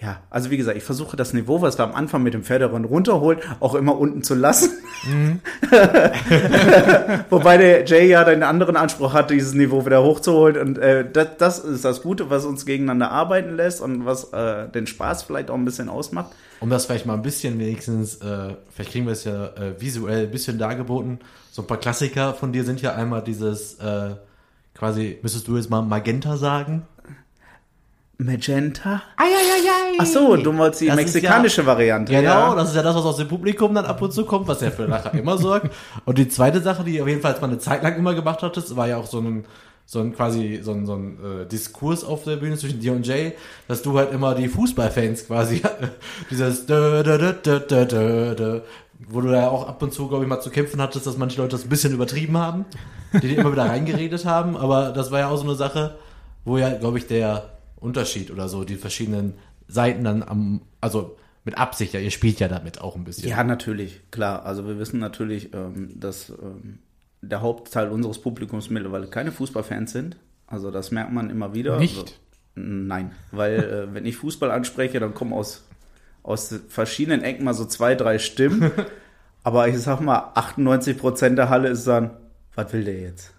ja, also wie gesagt, ich versuche das Niveau, was wir am Anfang mit dem Pferderennen runterholen, auch immer unten zu lassen. Wobei der Jay ja den anderen Anspruch hat, dieses Niveau wieder hochzuholen. Und äh, das, das ist das Gute, was uns gegeneinander arbeiten lässt und was äh, den Spaß vielleicht auch ein bisschen ausmacht. um das vielleicht mal ein bisschen wenigstens, äh, vielleicht kriegen wir es ja äh, visuell ein bisschen dargeboten. So ein paar Klassiker von dir sind ja einmal dieses, äh, quasi, müsstest du jetzt mal Magenta sagen? Magenta? Eieiei. Ach so, du wolltest die Das mexikanische Variante. Genau, ja. das ist ja das, was aus dem Publikum dann ab und zu kommt, was ja für Lacher immer sorgt. Und die zweite Sache, die auf jeden Fall mal eine Zeit lang immer gemacht hattest, war ja auch so ein, so ein quasi, so ein, so ein äh, Diskurs auf der Bühne zwischen dir und Jay, dass du halt immer die Fußballfans quasi, dieses dö, dö, dö, dö, dö, dö, wo du ja auch ab und zu, glaube ich, mal zu kämpfen hattest, dass manche Leute das ein bisschen übertrieben haben, die dir immer wieder reingeredet haben, aber das war ja auch so eine Sache, wo ja, glaube ich, der Unterschied oder so, die verschiedenen Seiten dann am, also mit Absicht, ja, ihr spielt ja damit auch ein bisschen. Ja, natürlich, klar. Also wir wissen natürlich, ähm, dass ähm, der Hauptteil unseres Publikums mittlerweile keine Fußballfans sind. Also das merkt man immer wieder. Nicht? Also, nein, weil äh, wenn ich Fußball anspreche, dann kommen aus, aus verschiedenen Ecken mal so zwei, drei Stimmen. Aber ich sag mal, 98 Prozent der Halle ist dann, was will der jetzt?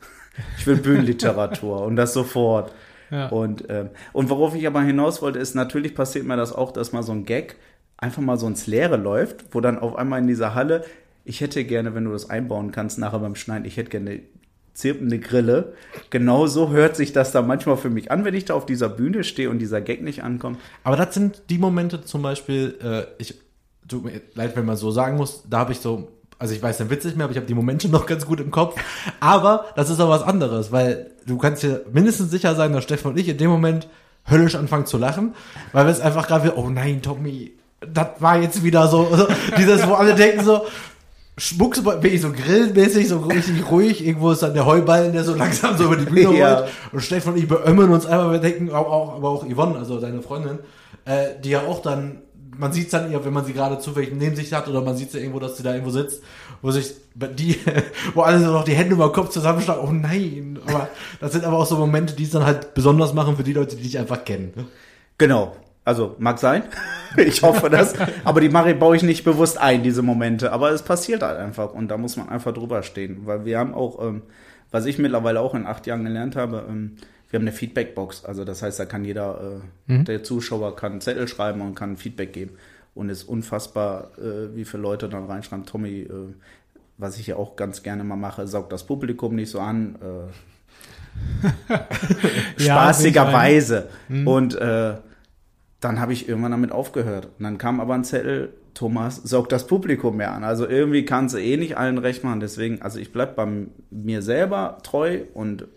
Ich will Bühnenliteratur und das sofort. Ja. Und, ähm, und worauf ich aber hinaus wollte, ist, natürlich passiert mir das auch, dass mal so ein Gag einfach mal so ins Leere läuft, wo dann auf einmal in dieser Halle, ich hätte gerne, wenn du das einbauen kannst, nachher beim Schneiden, ich hätte gerne zirpende Grille. Genau so hört sich das da manchmal für mich an, wenn ich da auf dieser Bühne stehe und dieser Gag nicht ankommt. Aber das sind die Momente zum Beispiel, äh, ich, tut mir leid, wenn man so sagen muss, da habe ich so, also ich weiß den Witz nicht mehr, aber ich habe die Momente noch ganz gut im Kopf. Aber das ist auch was anderes, weil du kannst dir mindestens sicher sein, dass Steffen und ich in dem Moment höllisch anfangen zu lachen, weil wir es einfach gerade, wieder, oh nein, Tommy, das war jetzt wieder so, so dieses, wo alle denken so, schmuckst wirklich so grillmäßig, so richtig ruhig. Irgendwo ist dann der Heuballen, der so langsam so über die Bühne Ja. rollt. Und Stefan und ich beömmeln uns einfach, wir denken, auch, auch, aber auch Yvonne, also deine Freundin, äh, die ja auch dann, man sieht es dann eher, wenn man sie gerade zufällig neben sich hat oder man sieht sie irgendwo, dass sie da irgendwo sitzt, wo sich die, wo alle so noch die Hände über den Kopf zusammenschlagen, oh nein. Aber das sind aber auch so Momente, die es dann halt besonders machen für die Leute, die dich einfach kennen. Genau. Also, mag sein. Ich hoffe das. Aber die Marie baue ich nicht bewusst ein, diese Momente. Aber es passiert halt einfach. Und da muss man einfach drüber stehen. Weil wir haben auch, ähm, was ich mittlerweile auch in acht Jahren gelernt habe, ähm, wir haben eine Feedbackbox. Also das heißt, da kann jeder, äh, der Zuschauer kann einen Zettel schreiben und kann Feedback geben. Und es ist unfassbar, äh, wie viele Leute dann reinschreiben, Tommy, äh, was ich ja auch ganz gerne mal mache, saugt das Publikum nicht so an. Äh, Ja, sehe ich ein. spaßigerweise. Und äh, dann habe ich irgendwann damit aufgehört. Und dann kam aber ein Zettel, Thomas, saugt das Publikum mehr an. Also irgendwie kannst du eh nicht allen recht machen. Deswegen, also ich bleib bei mir selber treu und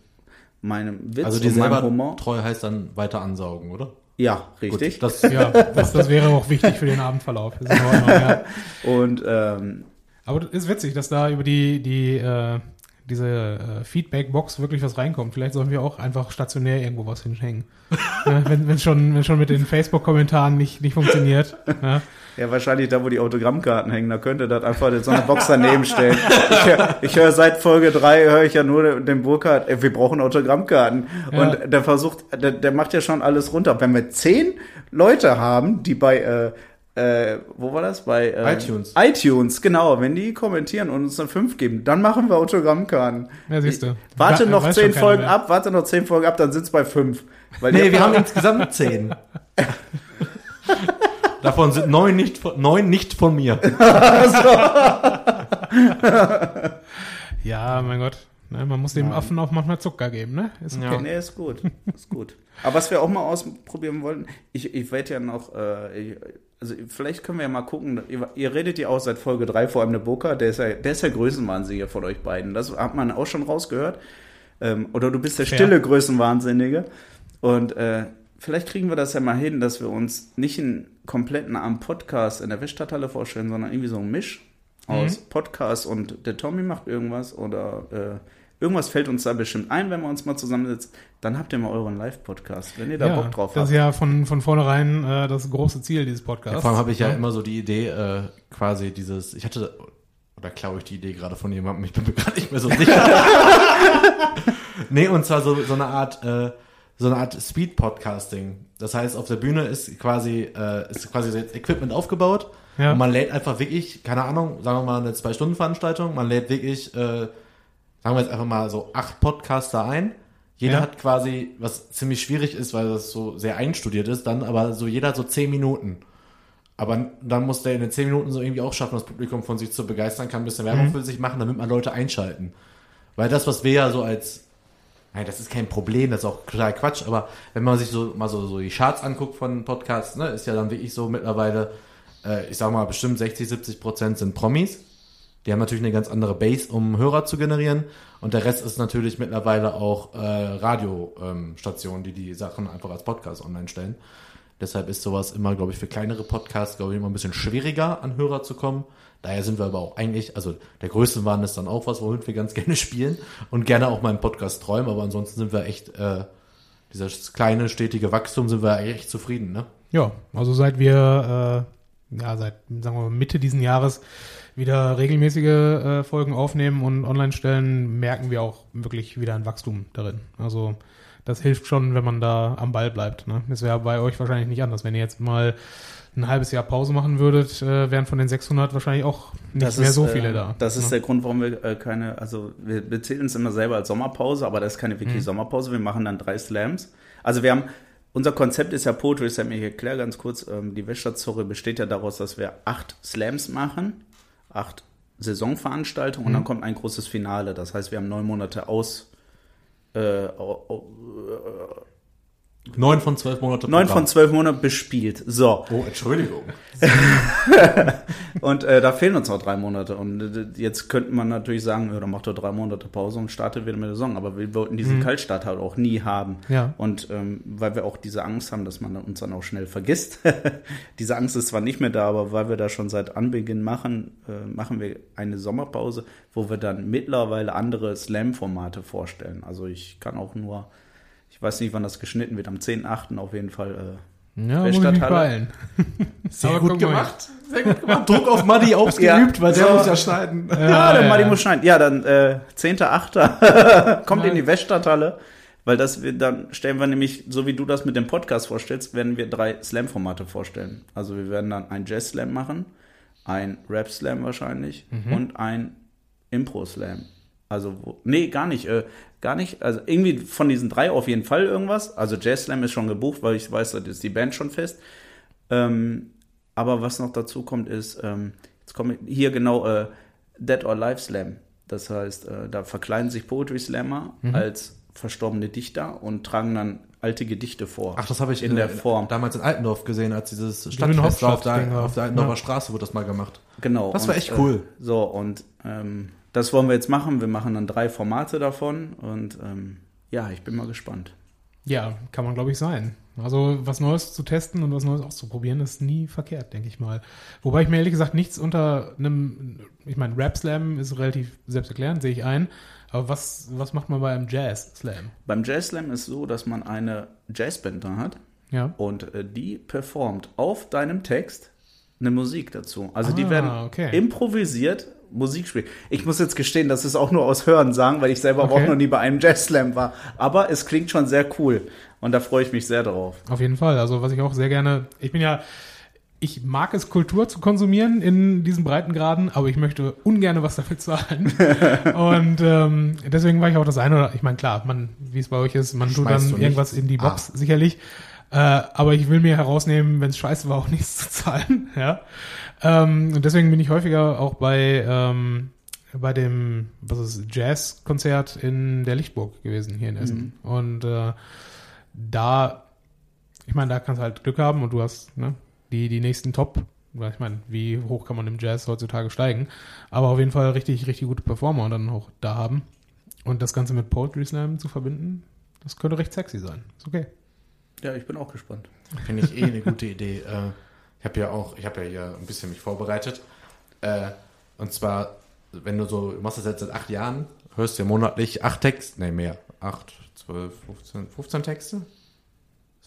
meinem Witz Also und meinem Humor. treu heißt dann weiter ansaugen, oder? Ja, richtig. Gut, das, Ja, das, das wäre auch wichtig für den Abendverlauf. Ordnung, ja. und ähm, Aber das ist witzig, dass da über die, die, äh, diese äh, Feedback-Box wirklich was reinkommt. Vielleicht sollen wir auch einfach stationär irgendwo was hinhängen. ja, wenn wenn schon, wenn schon mit den Facebook-Kommentaren nicht, nicht funktioniert. Ja. Ja, wahrscheinlich da, wo die Autogrammkarten hängen, da könnte das einfach so eine Box daneben stellen. Ich höre hör seit Folge drei höre ich ja nur den Burkhardt, ey, wir brauchen Autogrammkarten. Ja. Und der versucht, der, der macht ja schon alles runter. Wenn wir zehn Leute haben, die bei, äh, äh, wo war das? Bei äh, iTunes. iTunes, genau. Wenn die kommentieren und uns eine 5 geben, dann machen wir Autogrammkarten. Ja, siehst du. Warte Wa- noch weiß zehn schon keiner Folgen mehr. ab, warte noch zehn Folgen ab, dann sind's bei fünf. Weil Nee, die- wir haben insgesamt zehn. Davon sind neun nicht von, neun nicht von mir. Ja, mein Gott. Ne, man muss dem Affen auch manchmal Zucker geben, ne? Ist okay. Ja. Nee, ist gut. Ist gut. Aber was wir auch mal ausprobieren wollten, ich, ich werde ja noch, äh, ich, also vielleicht können wir ja mal gucken, ihr, ihr redet ja auch seit Folge 3, vor allem der Booker, der ist ja, der ist ja Größenwahnsinniger von euch beiden. Das hat man auch schon rausgehört. Ähm, oder du bist der stille Größenwahnsinnige. Und äh, vielleicht kriegen wir das ja mal hin, dass wir uns nicht einen kompletten Abend Podcast in der Wischstadthalle vorstellen, sondern irgendwie so ein Misch aus Podcast und der Tommy macht irgendwas oder äh, irgendwas fällt uns da bestimmt ein, wenn wir uns mal zusammensetzen. Dann habt ihr mal euren Live-Podcast, wenn ihr da ja, Bock drauf das habt. ist ja von, von vornherein äh, das große Ziel dieses Podcasts. Vor allem habe ich ja immer so die Idee, äh, quasi dieses, ich hatte, oder klaue ich die Idee gerade von jemandem, ich bin mir gerade nicht mehr so sicher. nee, und zwar so, so eine Art, äh, so eine Art Speed-Podcasting. Das heißt, auf der Bühne ist quasi, äh, ist quasi jetzt Equipment aufgebaut Ja. und man lädt einfach wirklich, keine Ahnung, sagen wir mal eine Zwei-Stunden-Veranstaltung, man lädt wirklich, äh, sagen wir jetzt einfach mal so acht Podcaster ein. Jeder Ja. hat quasi, was ziemlich schwierig ist, weil das so sehr einstudiert ist, dann aber so jeder hat so zehn Minuten. Aber dann muss der in den zehn Minuten so irgendwie auch schaffen, das Publikum von sich zu begeistern, kann ein bisschen Werbung für sich machen, damit man Leute einschalten. Weil das, was wir ja so als, nein, das ist kein Problem, das ist auch total Quatsch, aber wenn man sich so mal so, so die Charts anguckt von Podcasts, ne, ist ja dann wirklich so mittlerweile, äh, ich sag mal, bestimmt 60, 70 Prozent sind Promis. Die haben natürlich eine ganz andere Base, um Hörer zu generieren. Und der Rest ist natürlich mittlerweile auch äh, Radiostationen, ähm, die die Sachen einfach als Podcast online stellen. Deshalb ist sowas immer, glaube ich, für kleinere Podcasts, glaube ich, immer ein bisschen schwieriger, an Hörer zu kommen. Daher sind wir aber auch eigentlich, also der Größenwahn ist dann auch was, womit wir ganz gerne spielen und gerne auch mal im Podcast träumen, aber ansonsten sind wir echt, äh, dieses kleine, stetige Wachstum sind wir echt zufrieden, ne? Ja, also seit wir, äh, ja, seit, sagen wir mal, Mitte diesen Jahres wieder regelmäßige äh, Folgen aufnehmen und online stellen, merken wir auch wirklich wieder ein Wachstum darin. Also das hilft schon, wenn man da am Ball bleibt. Ne? Das wäre bei euch wahrscheinlich nicht anders. Wenn ihr jetzt mal ein halbes Jahr Pause machen würdet, äh, wären von den 600 wahrscheinlich auch nicht mehr so äh, viele da. Das ist ne? der Grund, warum wir äh, keine, also wir bezählen uns immer selber als Sommerpause, aber das ist keine Mhm. wirklich Sommerpause. Wir machen dann drei Slams. Also wir haben, unser Konzept ist ja Poetry Slam. Ich erkläre ganz kurz, ähm, die Wäschstadt-Story besteht ja daraus, dass wir acht Slams machen, acht Saisonveranstaltungen und Mhm. dann kommt ein großes Finale. Das heißt, wir haben neun Monate aus, äh, au- Neun von zwölf Monate neun von zwölf Monaten bespielt. So. Oh, Entschuldigung. Und äh, da fehlen uns noch drei Monate. Und äh, jetzt könnte man natürlich sagen, ja, dann macht doch drei Monate Pause und startet wieder mit der Saison. Aber wir wollten diesen Kaltstart halt auch nie haben. Ja. Und ähm, weil wir auch diese Angst haben, dass man uns dann auch schnell vergisst. diese Angst ist zwar nicht mehr da, aber weil wir da schon seit Anbeginn machen, äh, machen wir eine Sommerpause, wo wir dann mittlerweile andere Slam-Formate vorstellen. Also ich kann auch nur, ich weiß nicht, wann das geschnitten wird, am 10.8. auf jeden Fall. Äh, Ja, beeilen. Sehr Aber gut gemacht. Sehr gut gemacht. Druck auf Muddy ausgeübt, weil der So. muss ja schneiden. Ja, der ja. Muddy muss schneiden. Ja, dann äh, 10.8. kommt Nein. in die Weststadthalle, weil das wir dann stellen wir nämlich, so wie du das mit dem Podcast vorstellst, werden wir drei Slam-Formate vorstellen. Also wir werden dann ein Jazz-Slam machen, ein Rap-Slam wahrscheinlich und ein Impro-Slam. Also, nee, gar nicht, äh, gar nicht. Also irgendwie von diesen drei auf jeden Fall irgendwas. Also Jazz-Slam ist schon gebucht, weil ich weiß, da ist die Band schon fest. Ähm, aber was noch dazu kommt, ist, ähm, jetzt komme ich hier genau äh, Dead or Live Slam. Das heißt, äh, da verkleiden sich Poetry Slammer als verstorbene Dichter und tragen dann alte Gedichte vor. Ach, das habe ich in der Form. damals in Altendorf gesehen, als dieses Stadtfest auf der, auf der Altendorfer Ja. Straße wurde das mal gemacht. Genau. Das war Und, echt cool. Äh, so, und ähm, das wollen wir jetzt machen. Wir machen dann drei Formate davon und ähm, ja, ich bin mal gespannt. Ja, kann man, glaube ich, sein. Also was Neues zu testen und was Neues auszuprobieren, ist nie verkehrt, denke ich mal. Wobei ich mir ehrlich gesagt nichts unter einem, ich meine, Rap Slam ist relativ selbsterklärend, sehe ich ein. Aber was, was macht man bei einem Jazz Slam? Beim Jazz Slam ist so, dass man eine Jazzband da hat Ja. und äh, die performt auf deinem Text eine Musik dazu. Also die Ah, werden okay. improvisiert Musik spielen. Ich muss jetzt gestehen, das ist auch nur aus Hören sagen, weil ich selber Okay. auch noch nie bei einem Jazz Slam war. Aber es klingt schon sehr cool und da freue ich mich sehr drauf. Auf jeden Fall. Also was ich auch sehr gerne, ich bin ja, ich mag es, Kultur zu konsumieren in diesen Breitengraden, aber ich möchte ungern was dafür zahlen. und ähm, deswegen war ich auch das eine oder, ich meine, klar, man, wie es bei euch ist, man tut Schmeißt dann du irgendwas in die Box, sicherlich. Äh, aber ich will mir herausnehmen, wenn es scheiße war, auch nichts zu zahlen. ja. Ähm, und deswegen bin ich häufiger auch bei, ähm, bei dem, was ist, Jazz-Konzert in der Lichtburg gewesen, hier in Essen. Und äh, da, ich meine, da kannst du halt Glück haben und du hast ne, die, die nächsten Top. Ich meine, wie hoch kann man im Jazz heutzutage steigen? Aber auf jeden Fall richtig, richtig gute Performer und dann auch da haben. Und das Ganze mit Poetry Slam zu verbinden, das könnte recht sexy sein. Ist okay. Ja, ich bin auch gespannt. Finde ich eh eine gute Idee. Äh, ich habe ja auch, ich habe ja hier ein bisschen mich vorbereitet. Äh, und zwar, wenn du so, du machst das jetzt seit acht Jahren, hörst du monatlich acht Texte, nee, mehr, acht, zwölf, 15, 15 Texte? Sind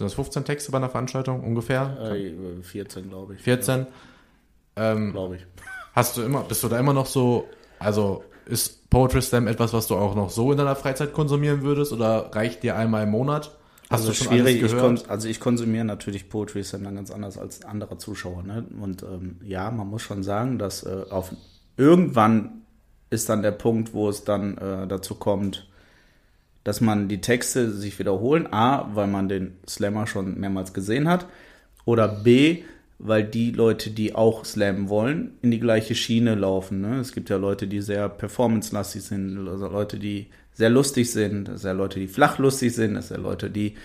das 15 Texte bei einer Veranstaltung ungefähr? Äh, 14, glaube ich. 14? Ähm, glaube ich. Hast du immer, bist du da immer noch so, also ist Poetry Slam etwas, was du auch noch so in deiner Freizeit konsumieren würdest oder reicht dir einmal im Monat? Hast Also du schon schwierig, ich also ich konsumiere natürlich Poetry Slam dann ganz anders als andere Zuschauer. Ne? Und ähm, ja, man muss schon sagen, dass äh, auf irgendwann ist dann der Punkt, wo es dann äh, dazu kommt, dass man die Texte sich wiederholen. A, weil man den Slammer schon mehrmals gesehen hat. Oder B, weil die Leute, die auch slammen wollen, in die gleiche Schiene laufen. Ne? Es gibt ja Leute, die sehr performance-lastig sind, also Leute, die sehr lustig sind, sind ja Leute, die flach lustig sind, sind ja Leute, die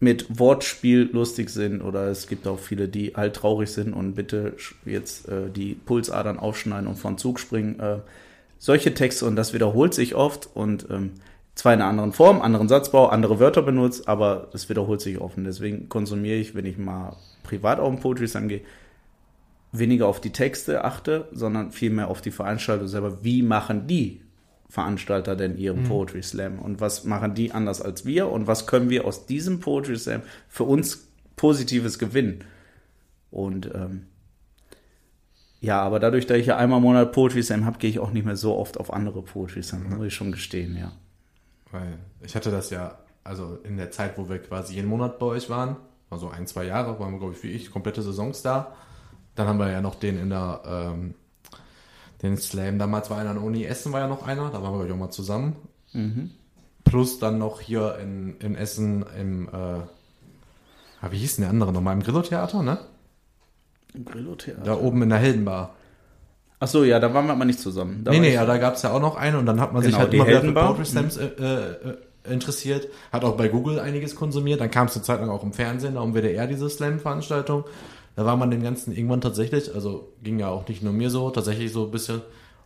mit Wortspiel lustig sind oder es gibt auch viele, die halt traurig sind und bitte jetzt äh, die Pulsadern aufschneiden und von Zug springen. Äh, solche Texte und das wiederholt sich oft und ähm, zwar in einer anderen Form, anderen Satzbau, andere Wörter benutzt, aber es wiederholt sich oft. Und deswegen konsumiere ich, wenn ich mal privat auf den Poetry Slam gehe, weniger auf die Texte achte, sondern vielmehr auf die Veranstaltung selber. Wie machen die Veranstalter denn ihren Poetry Slam? Und was machen die anders als wir? Und was können wir aus diesem Poetry Slam für uns Positives gewinnen? Und ähm, ja, aber dadurch, dass ich ja einmal im Monat Poetry Slam habe, gehe ich auch nicht mehr so oft auf andere Poetry Slam, muss ich schon gestehen, ja. Weil ich hatte das ja, also in der Zeit, wo wir quasi jeden Monat bei euch waren, also ein, zwei Jahre, waren wir, glaube ich, wie ich, komplette Saisons da. Dann haben wir ja noch den in der, ähm, den Slam, damals war einer in der Uni Essen, war ja noch einer, da waren wir, glaube ich, auch mal zusammen. Plus dann noch hier in, in Essen im, äh, ah, wie hieß denn der andere nochmal, im Grillo-Theater, ne? Grillo-Theater. Da oben in der Heldenbar. Ach so, ja, da waren wir aber nicht zusammen. Da nee, nee, ja, da gab es ja auch noch einen und dann hat man sich Genau, halt die immer wieder für Heldenbar. Poetry Slams äh, äh, interessiert, hat auch bei Google einiges konsumiert, dann kam es eine Zeit lang auch im Fernsehen, da um WDR diese Slam-Veranstaltung. Da war man dem Ganzen irgendwann tatsächlich, also ging ja auch nicht nur mir so, tatsächlich so ein bisschen,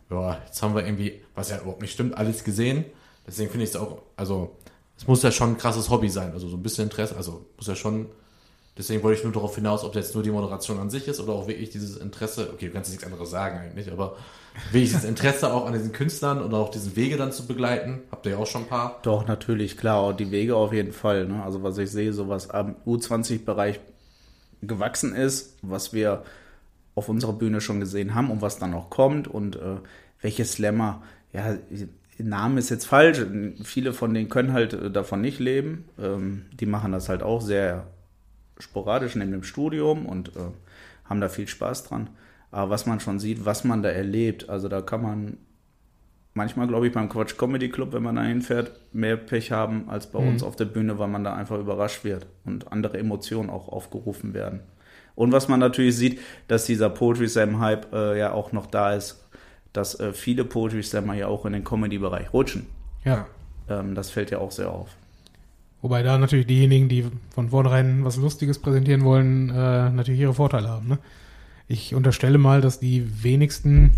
ja, jetzt haben wir irgendwie, was ja überhaupt nicht stimmt, alles gesehen. Deswegen finde ich es auch, also es muss ja schon ein krasses Hobby sein, also so ein bisschen Interesse, also muss ja schon, deswegen wollte ich nur darauf hinaus, ob jetzt nur die Moderation an sich ist oder auch wirklich dieses Interesse, okay, du kannst nichts anderes sagen eigentlich, aber wirklich dieses Interesse auch an diesen Künstlern und auch diesen Wege dann zu begleiten, habt ihr ja auch schon ein paar. Doch, natürlich, klar, die Wege auf jeden Fall. Ne? Also was ich sehe, so was am U20-Bereich gewachsen ist, was wir auf unserer Bühne schon gesehen haben und was dann noch kommt und äh, welche Slammer, ja, Name ist jetzt falsch, viele von denen können halt äh, davon nicht leben. Ähm, die machen das halt auch sehr sporadisch neben dem Studium und äh, haben da viel Spaß dran. Aber was man schon sieht, was man da erlebt, also da kann man manchmal, glaube ich, beim Quatsch Comedy Club, wenn man da hinfährt, mehr Pech haben als bei Mhm. uns auf der Bühne, weil man da einfach überrascht wird und andere Emotionen auch aufgerufen werden. Und was man natürlich sieht, dass dieser Poetry Slam Hype äh, ja auch noch da ist, dass äh, viele Poetry Slammer ja auch in den Comedy-Bereich rutschen. Ja. Ähm, das fällt ja auch sehr auf. Wobei da natürlich diejenigen, die von vornherein was Lustiges präsentieren wollen, äh, natürlich ihre Vorteile haben. Ne? Ich unterstelle mal, dass die wenigsten,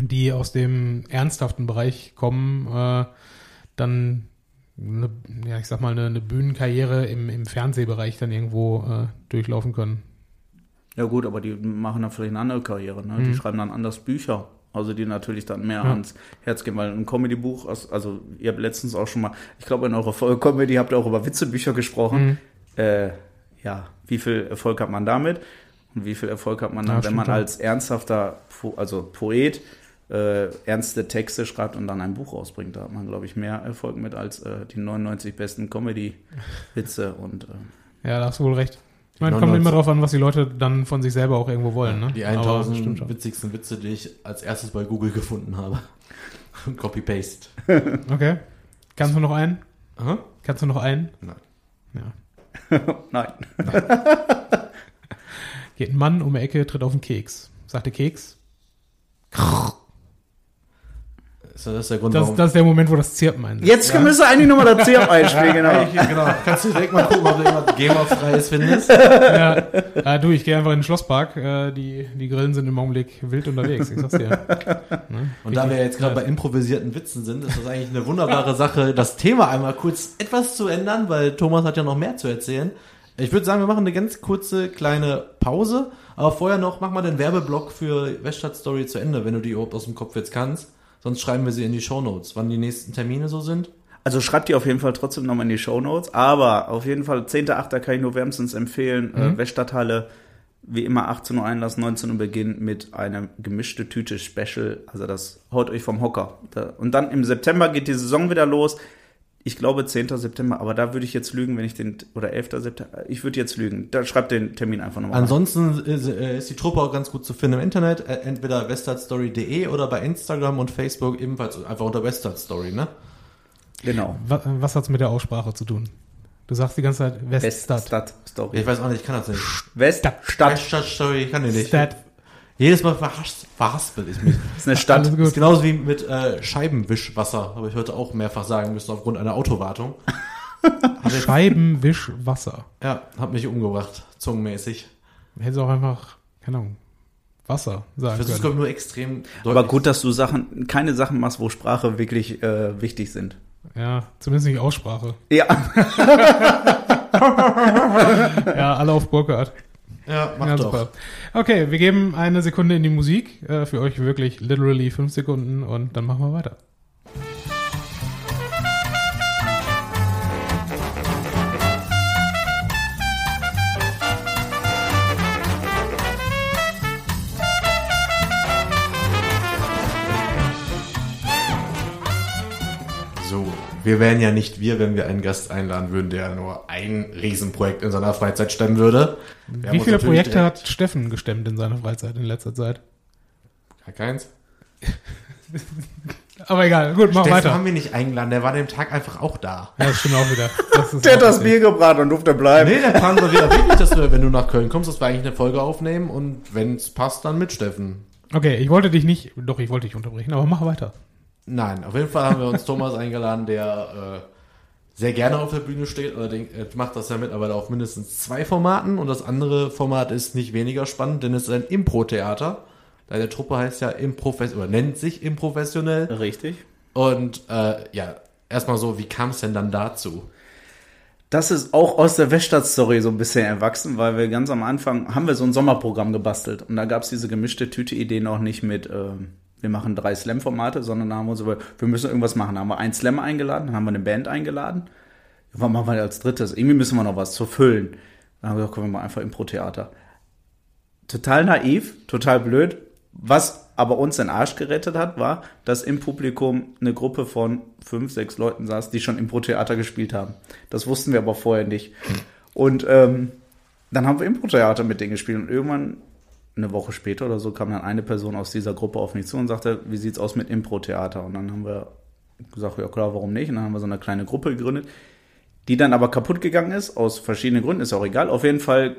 die aus dem ernsthaften Bereich kommen, äh, dann, eine, ja, ich sag mal, eine, eine Bühnenkarriere im, im Fernsehbereich dann irgendwo äh, durchlaufen können. Ja gut, aber die machen dann vielleicht eine andere Karriere. Ne? Die Mhm. schreiben dann anders Bücher. Also die natürlich dann mehr Ja. ans Herz gehen, weil ein Comedy-Buch, also ihr habt letztens auch schon mal, ich glaube in eurer Folge Comedy habt ihr auch über Witzebücher gesprochen. Mhm. Äh, ja, wie viel Erfolg hat man damit? Und wie viel Erfolg hat man dann, Ja, wenn man als ernsthafter, Po- also Poet, äh, ernste Texte schreibt und dann ein Buch rausbringt? Da hat man, glaube ich, mehr Erfolg mit als äh, die 99 besten Comedy-Witze und äh, Ja, da hast du wohl recht. Ich meine, kommt 99 immer drauf an, was die Leute dann von sich selber auch irgendwo wollen. Ne? Die Aber 1000 stimmt schon. witzigsten Witze, die ich als erstes bei Google gefunden habe. Copy-Paste. Okay. Kannst du noch einen? Aha. Kannst du noch einen? Nein. Ja. nein. Geht ein Mann um die Ecke, tritt auf den Keks. Sagt der Keks. Ist das der Grund, Das, warum... das ist der Moment, wo das Zirpen einsetzt. Jetzt müsst ihr eigentlich nochmal das Zirp einspielen, genau. Eigentlich, genau. Kannst du direkt mal gucken, ob du jemand GEMA-freies findest. ja. ja, du, ich gehe einfach in den Schlosspark. Äh, die, die Grillen sind im Augenblick wild unterwegs. Ich sag's dir. Ne? Und da wir jetzt gerade bei improvisierten Witzen sind, ist das eigentlich eine wunderbare Sache, das Thema einmal kurz etwas zu ändern, weil Thomas hat ja noch mehr zu erzählen. Ich würde sagen, wir machen eine ganz kurze kleine Pause, aber vorher noch, mach mal den Werbeblock für Weststadt Story zu Ende, wenn du die überhaupt aus dem Kopf jetzt kannst. Sonst schreiben wir sie in die Shownotes, wann die nächsten Termine so sind. Also schreibt die auf jeden Fall trotzdem nochmal in die Show Notes. Aber auf jeden Fall 10.8. kann ich nur wärmstens empfehlen. Mhm. Äh, Weststadthalle, wie immer 18 Uhr Einlass, 19 Uhr Beginn mit einer gemischte Tüte Special. Also das haut euch vom Hocker. Und dann im September geht die Saison wieder los. Ich glaube 10. September, aber da würde ich jetzt lügen, wenn ich den, oder 11. September, ich würde jetzt lügen. Da schreibt den Termin einfach nochmal. Ansonsten ist, äh, ist die Truppe auch ganz gut zu finden im Internet, äh, entweder weststadtstory.de oder bei Instagram und Facebook ebenfalls einfach unter Weststadt Story, ne? Genau. Was, was hat's mit der Aussprache zu tun? Du sagst die ganze Zeit Weststadt. Weststadt Story. Ich weiß auch nicht, ich kann das nicht. Weststadt. Weststadt Story, ich kann die nicht. Stadt. Jedes Mal verhasst, verhaspel ich mich. ist eine Stadt. Das ist genauso wie mit äh, Scheibenwischwasser, habe ich heute auch mehrfach sagen müssen aufgrund einer Autowartung. Scheibenwischwasser. Ja, hat mich umgebracht, zungenmäßig. Hättest auch einfach, keine Ahnung, Wasser Ich sagen versuche können. nur extrem Aber gut, dass du Sachen, keine Sachen machst, wo Sprache wirklich äh, wichtig sind. Ja, zumindest nicht Aussprache. Ja. Ja, alle auf Burkhardt. Ja, mach Ja, doch. super. Okay, wir geben eine Sekunde in die Musik. Äh, für euch wirklich literally fünf Sekunden und dann machen wir weiter. Wir wären ja nicht wir, wenn wir einen Gast einladen würden, der nur ein Riesenprojekt in seiner Freizeit stemmen würde. Wir Wie viele Projekte hat Steffen gestemmt in seiner Freizeit in letzter Zeit? Gar keins. Aber egal, gut, mach Steffen weiter. haben wir nicht eingeladen, der war an dem Tag einfach auch da. Ja, das stimmt auch wieder. Das ist Der auch hat das. Bier gebracht und durfte bleiben. Nee, der Plan war wieder wirklich, dass wir, wenn du nach Köln kommst, dass wir eigentlich eine Folge aufnehmen und wenn es passt, dann mit Steffen. Okay, ich wollte dich nicht, doch, ich wollte dich unterbrechen, aber mach weiter. Nein, auf jeden Fall haben wir uns Thomas eingeladen, der sehr gerne auf der Bühne steht. Allerdings er macht das ja mittlerweile auf mindestens zwei Formaten und das andere Format ist nicht weniger spannend, denn es ist ein Impro-Theater. Deine Truppe heißt ja Improfes oder nennt sich Improfessionell. Richtig. Und äh, ja, erstmal so, wie kam es denn dann dazu? Das ist auch aus der Weststadt-Story so ein bisschen erwachsen, weil wir ganz am Anfang haben wir so ein Sommerprogramm gebastelt und da gab es diese gemischte Tüte-Idee noch nicht mit, äh, wir machen drei Slam-Formate, sondern da haben wir uns über, wir müssen irgendwas machen. Da haben wir einen Slam eingeladen, dann haben wir eine Band eingeladen. Was machen wir als drittes? Irgendwie müssen wir noch was zu füllen. Dann haben wir gesagt, kommen wir mal einfach Impro-Theater. Total naiv, total blöd. Was aber uns den Arsch gerettet hat, war, dass im Publikum eine Gruppe von fünf, sechs Leuten saß, die schon Impro-Theater gespielt haben. Das wussten wir aber vorher nicht. Und ähm, dann haben wir Impro-Theater mit denen gespielt und irgendwann eine Woche später oder so kam dann eine Person aus dieser Gruppe auf mich zu und sagte, wie sieht's aus mit Impro-Theater? Und dann haben wir gesagt, ja klar, warum nicht? Und dann haben wir so eine kleine Gruppe gegründet, die dann aber kaputt gegangen ist, aus verschiedenen Gründen, ist auch egal. Auf jeden Fall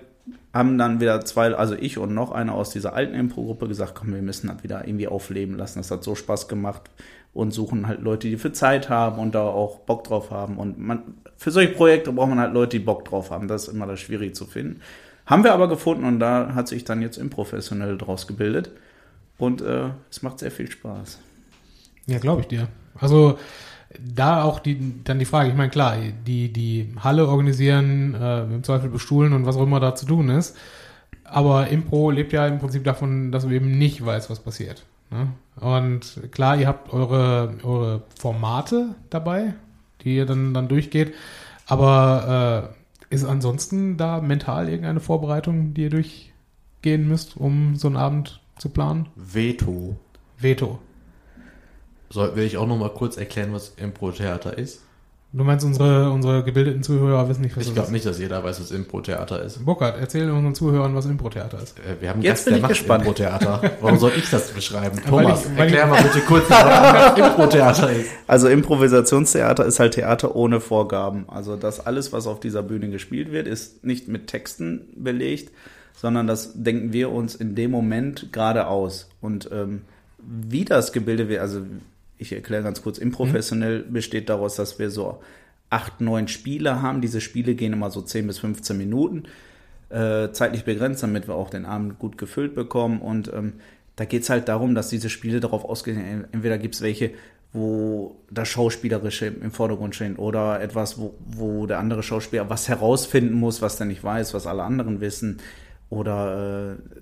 haben dann wieder zwei, also ich und noch einer aus dieser alten Impro-Gruppe gesagt, komm, wir müssen das wieder irgendwie aufleben lassen. Das hat so Spaß gemacht und suchen halt Leute, die für Zeit haben und da auch Bock drauf haben. Und man, für solche Projekte braucht man halt Leute, die Bock drauf haben. Das ist immer das schwierig zu finden. Haben wir aber gefunden und da hat sich dann jetzt improfessionell draus gebildet. Und äh, es macht sehr viel Spaß. Ja, glaube ich dir. Also da auch die, dann die Frage, ich meine, klar, die, die Halle organisieren, äh, im Zweifel bestuhlen und was auch immer da zu tun ist. Aber Impro lebt ja im Prinzip davon, dass du eben nicht weißt, was passiert. Ne? Und klar, ihr habt eure, eure Formate dabei, die ihr dann, dann durchgeht. Aber äh, ist ansonsten da mental irgendeine Vorbereitung, die ihr durchgehen müsst, um so einen Abend zu planen? Veto. Veto. Soll, will ich auch noch mal kurz erklären, was Impro-Theater ist? Du meinst, unsere, unsere gebildeten Zuhörer wissen nicht, was Ich das glaube ist? nicht, dass jeder weiß, was Impro-Theater ist. Burkhard, erzähl unseren Zuhörern, was Impro-Theater ist. Äh, Wir haben Jetzt Gast, bin der ich macht gespannt. Impro-Theater. Warum soll ich das beschreiben? Weil Thomas, ich- weil erklär ich- mal bitte kurz, was Impro-Theater ist. Also Improvisationstheater ist halt Theater ohne Vorgaben. Also das alles, was auf dieser Bühne gespielt wird, ist nicht mit Texten belegt, sondern das denken wir uns in dem Moment gerade aus. Und ähm, wie das gebildet wird, also ich erkläre ganz kurz, improfessionell besteht daraus, dass wir so acht, neun Spiele haben. Diese Spiele gehen immer so 10 bis 15 Minuten, äh, zeitlich begrenzt, damit wir auch den Abend gut gefüllt bekommen. Und ähm, da geht's halt darum, dass diese Spiele darauf ausgehen, entweder gibt's welche, wo das Schauspielerische im Vordergrund steht oder etwas, wo, wo der andere Schauspieler was herausfinden muss, was der nicht weiß, was alle anderen wissen. Oder äh,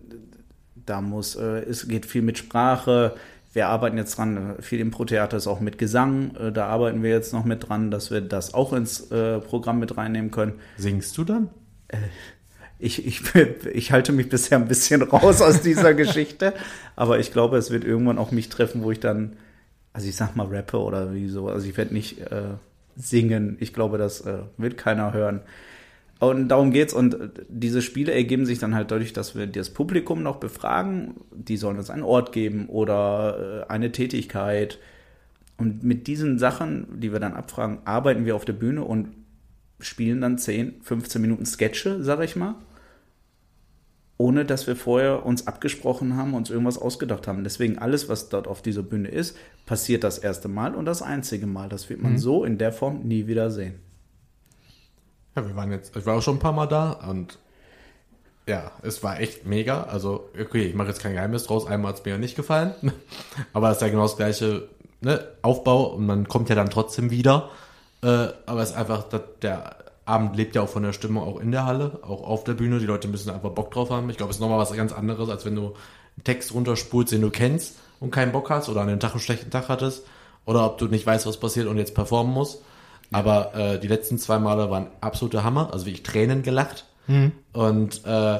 da muss, äh, es geht viel mit Sprache. Wir arbeiten jetzt dran, viel Impro-Theater ist auch mit Gesang. Äh, da arbeiten wir jetzt noch mit dran, dass wir das auch ins äh, Programm mit reinnehmen können. Singst du dann? Ich, ich, ich halte mich bisher ein bisschen raus aus dieser Geschichte, aber ich glaube, es wird irgendwann auch mich treffen, wo ich dann, also ich sag mal rappe oder wie so, also ich werde nicht äh, singen. Ich glaube, das äh, wird keiner hören. Und darum geht's. Und diese Spiele ergeben sich dann halt dadurch, dass wir das Publikum noch befragen. Die sollen uns einen Ort geben oder äh, eine Tätigkeit. Und mit diesen Sachen, die wir dann abfragen, arbeiten wir auf der Bühne und spielen dann 10, 15 Minuten Sketche, sag ich mal. Ohne dass wir vorher uns abgesprochen haben, uns irgendwas ausgedacht haben. Deswegen alles, was dort auf dieser Bühne ist, passiert das erste Mal und das einzige Mal. Das wird man so in der Form nie wieder sehen. Ja, wir waren jetzt, ich war auch schon ein paar Mal da und ja, es war echt mega. Also, okay, ich mache jetzt kein Geheimnis draus, einmal hat es mir ja nicht gefallen. aber es ist ja genau das gleiche ne, Aufbau und man kommt ja dann trotzdem wieder. Äh, aber es ist einfach, der Abend lebt ja auch von der Stimmung auch in der Halle, auch auf der Bühne. Die Leute müssen einfach Bock drauf haben. Ich glaube, es ist nochmal was ganz anderes, als wenn du einen Text runterspulst, den du kennst und keinen Bock hast oder an dem Tag einen schlechten Tag hattest. Oder ob du nicht weißt, was passiert und jetzt performen musst. Aber äh, die letzten zwei Male waren absolute Hammer. Also wirklich Tränen gelacht. Und äh,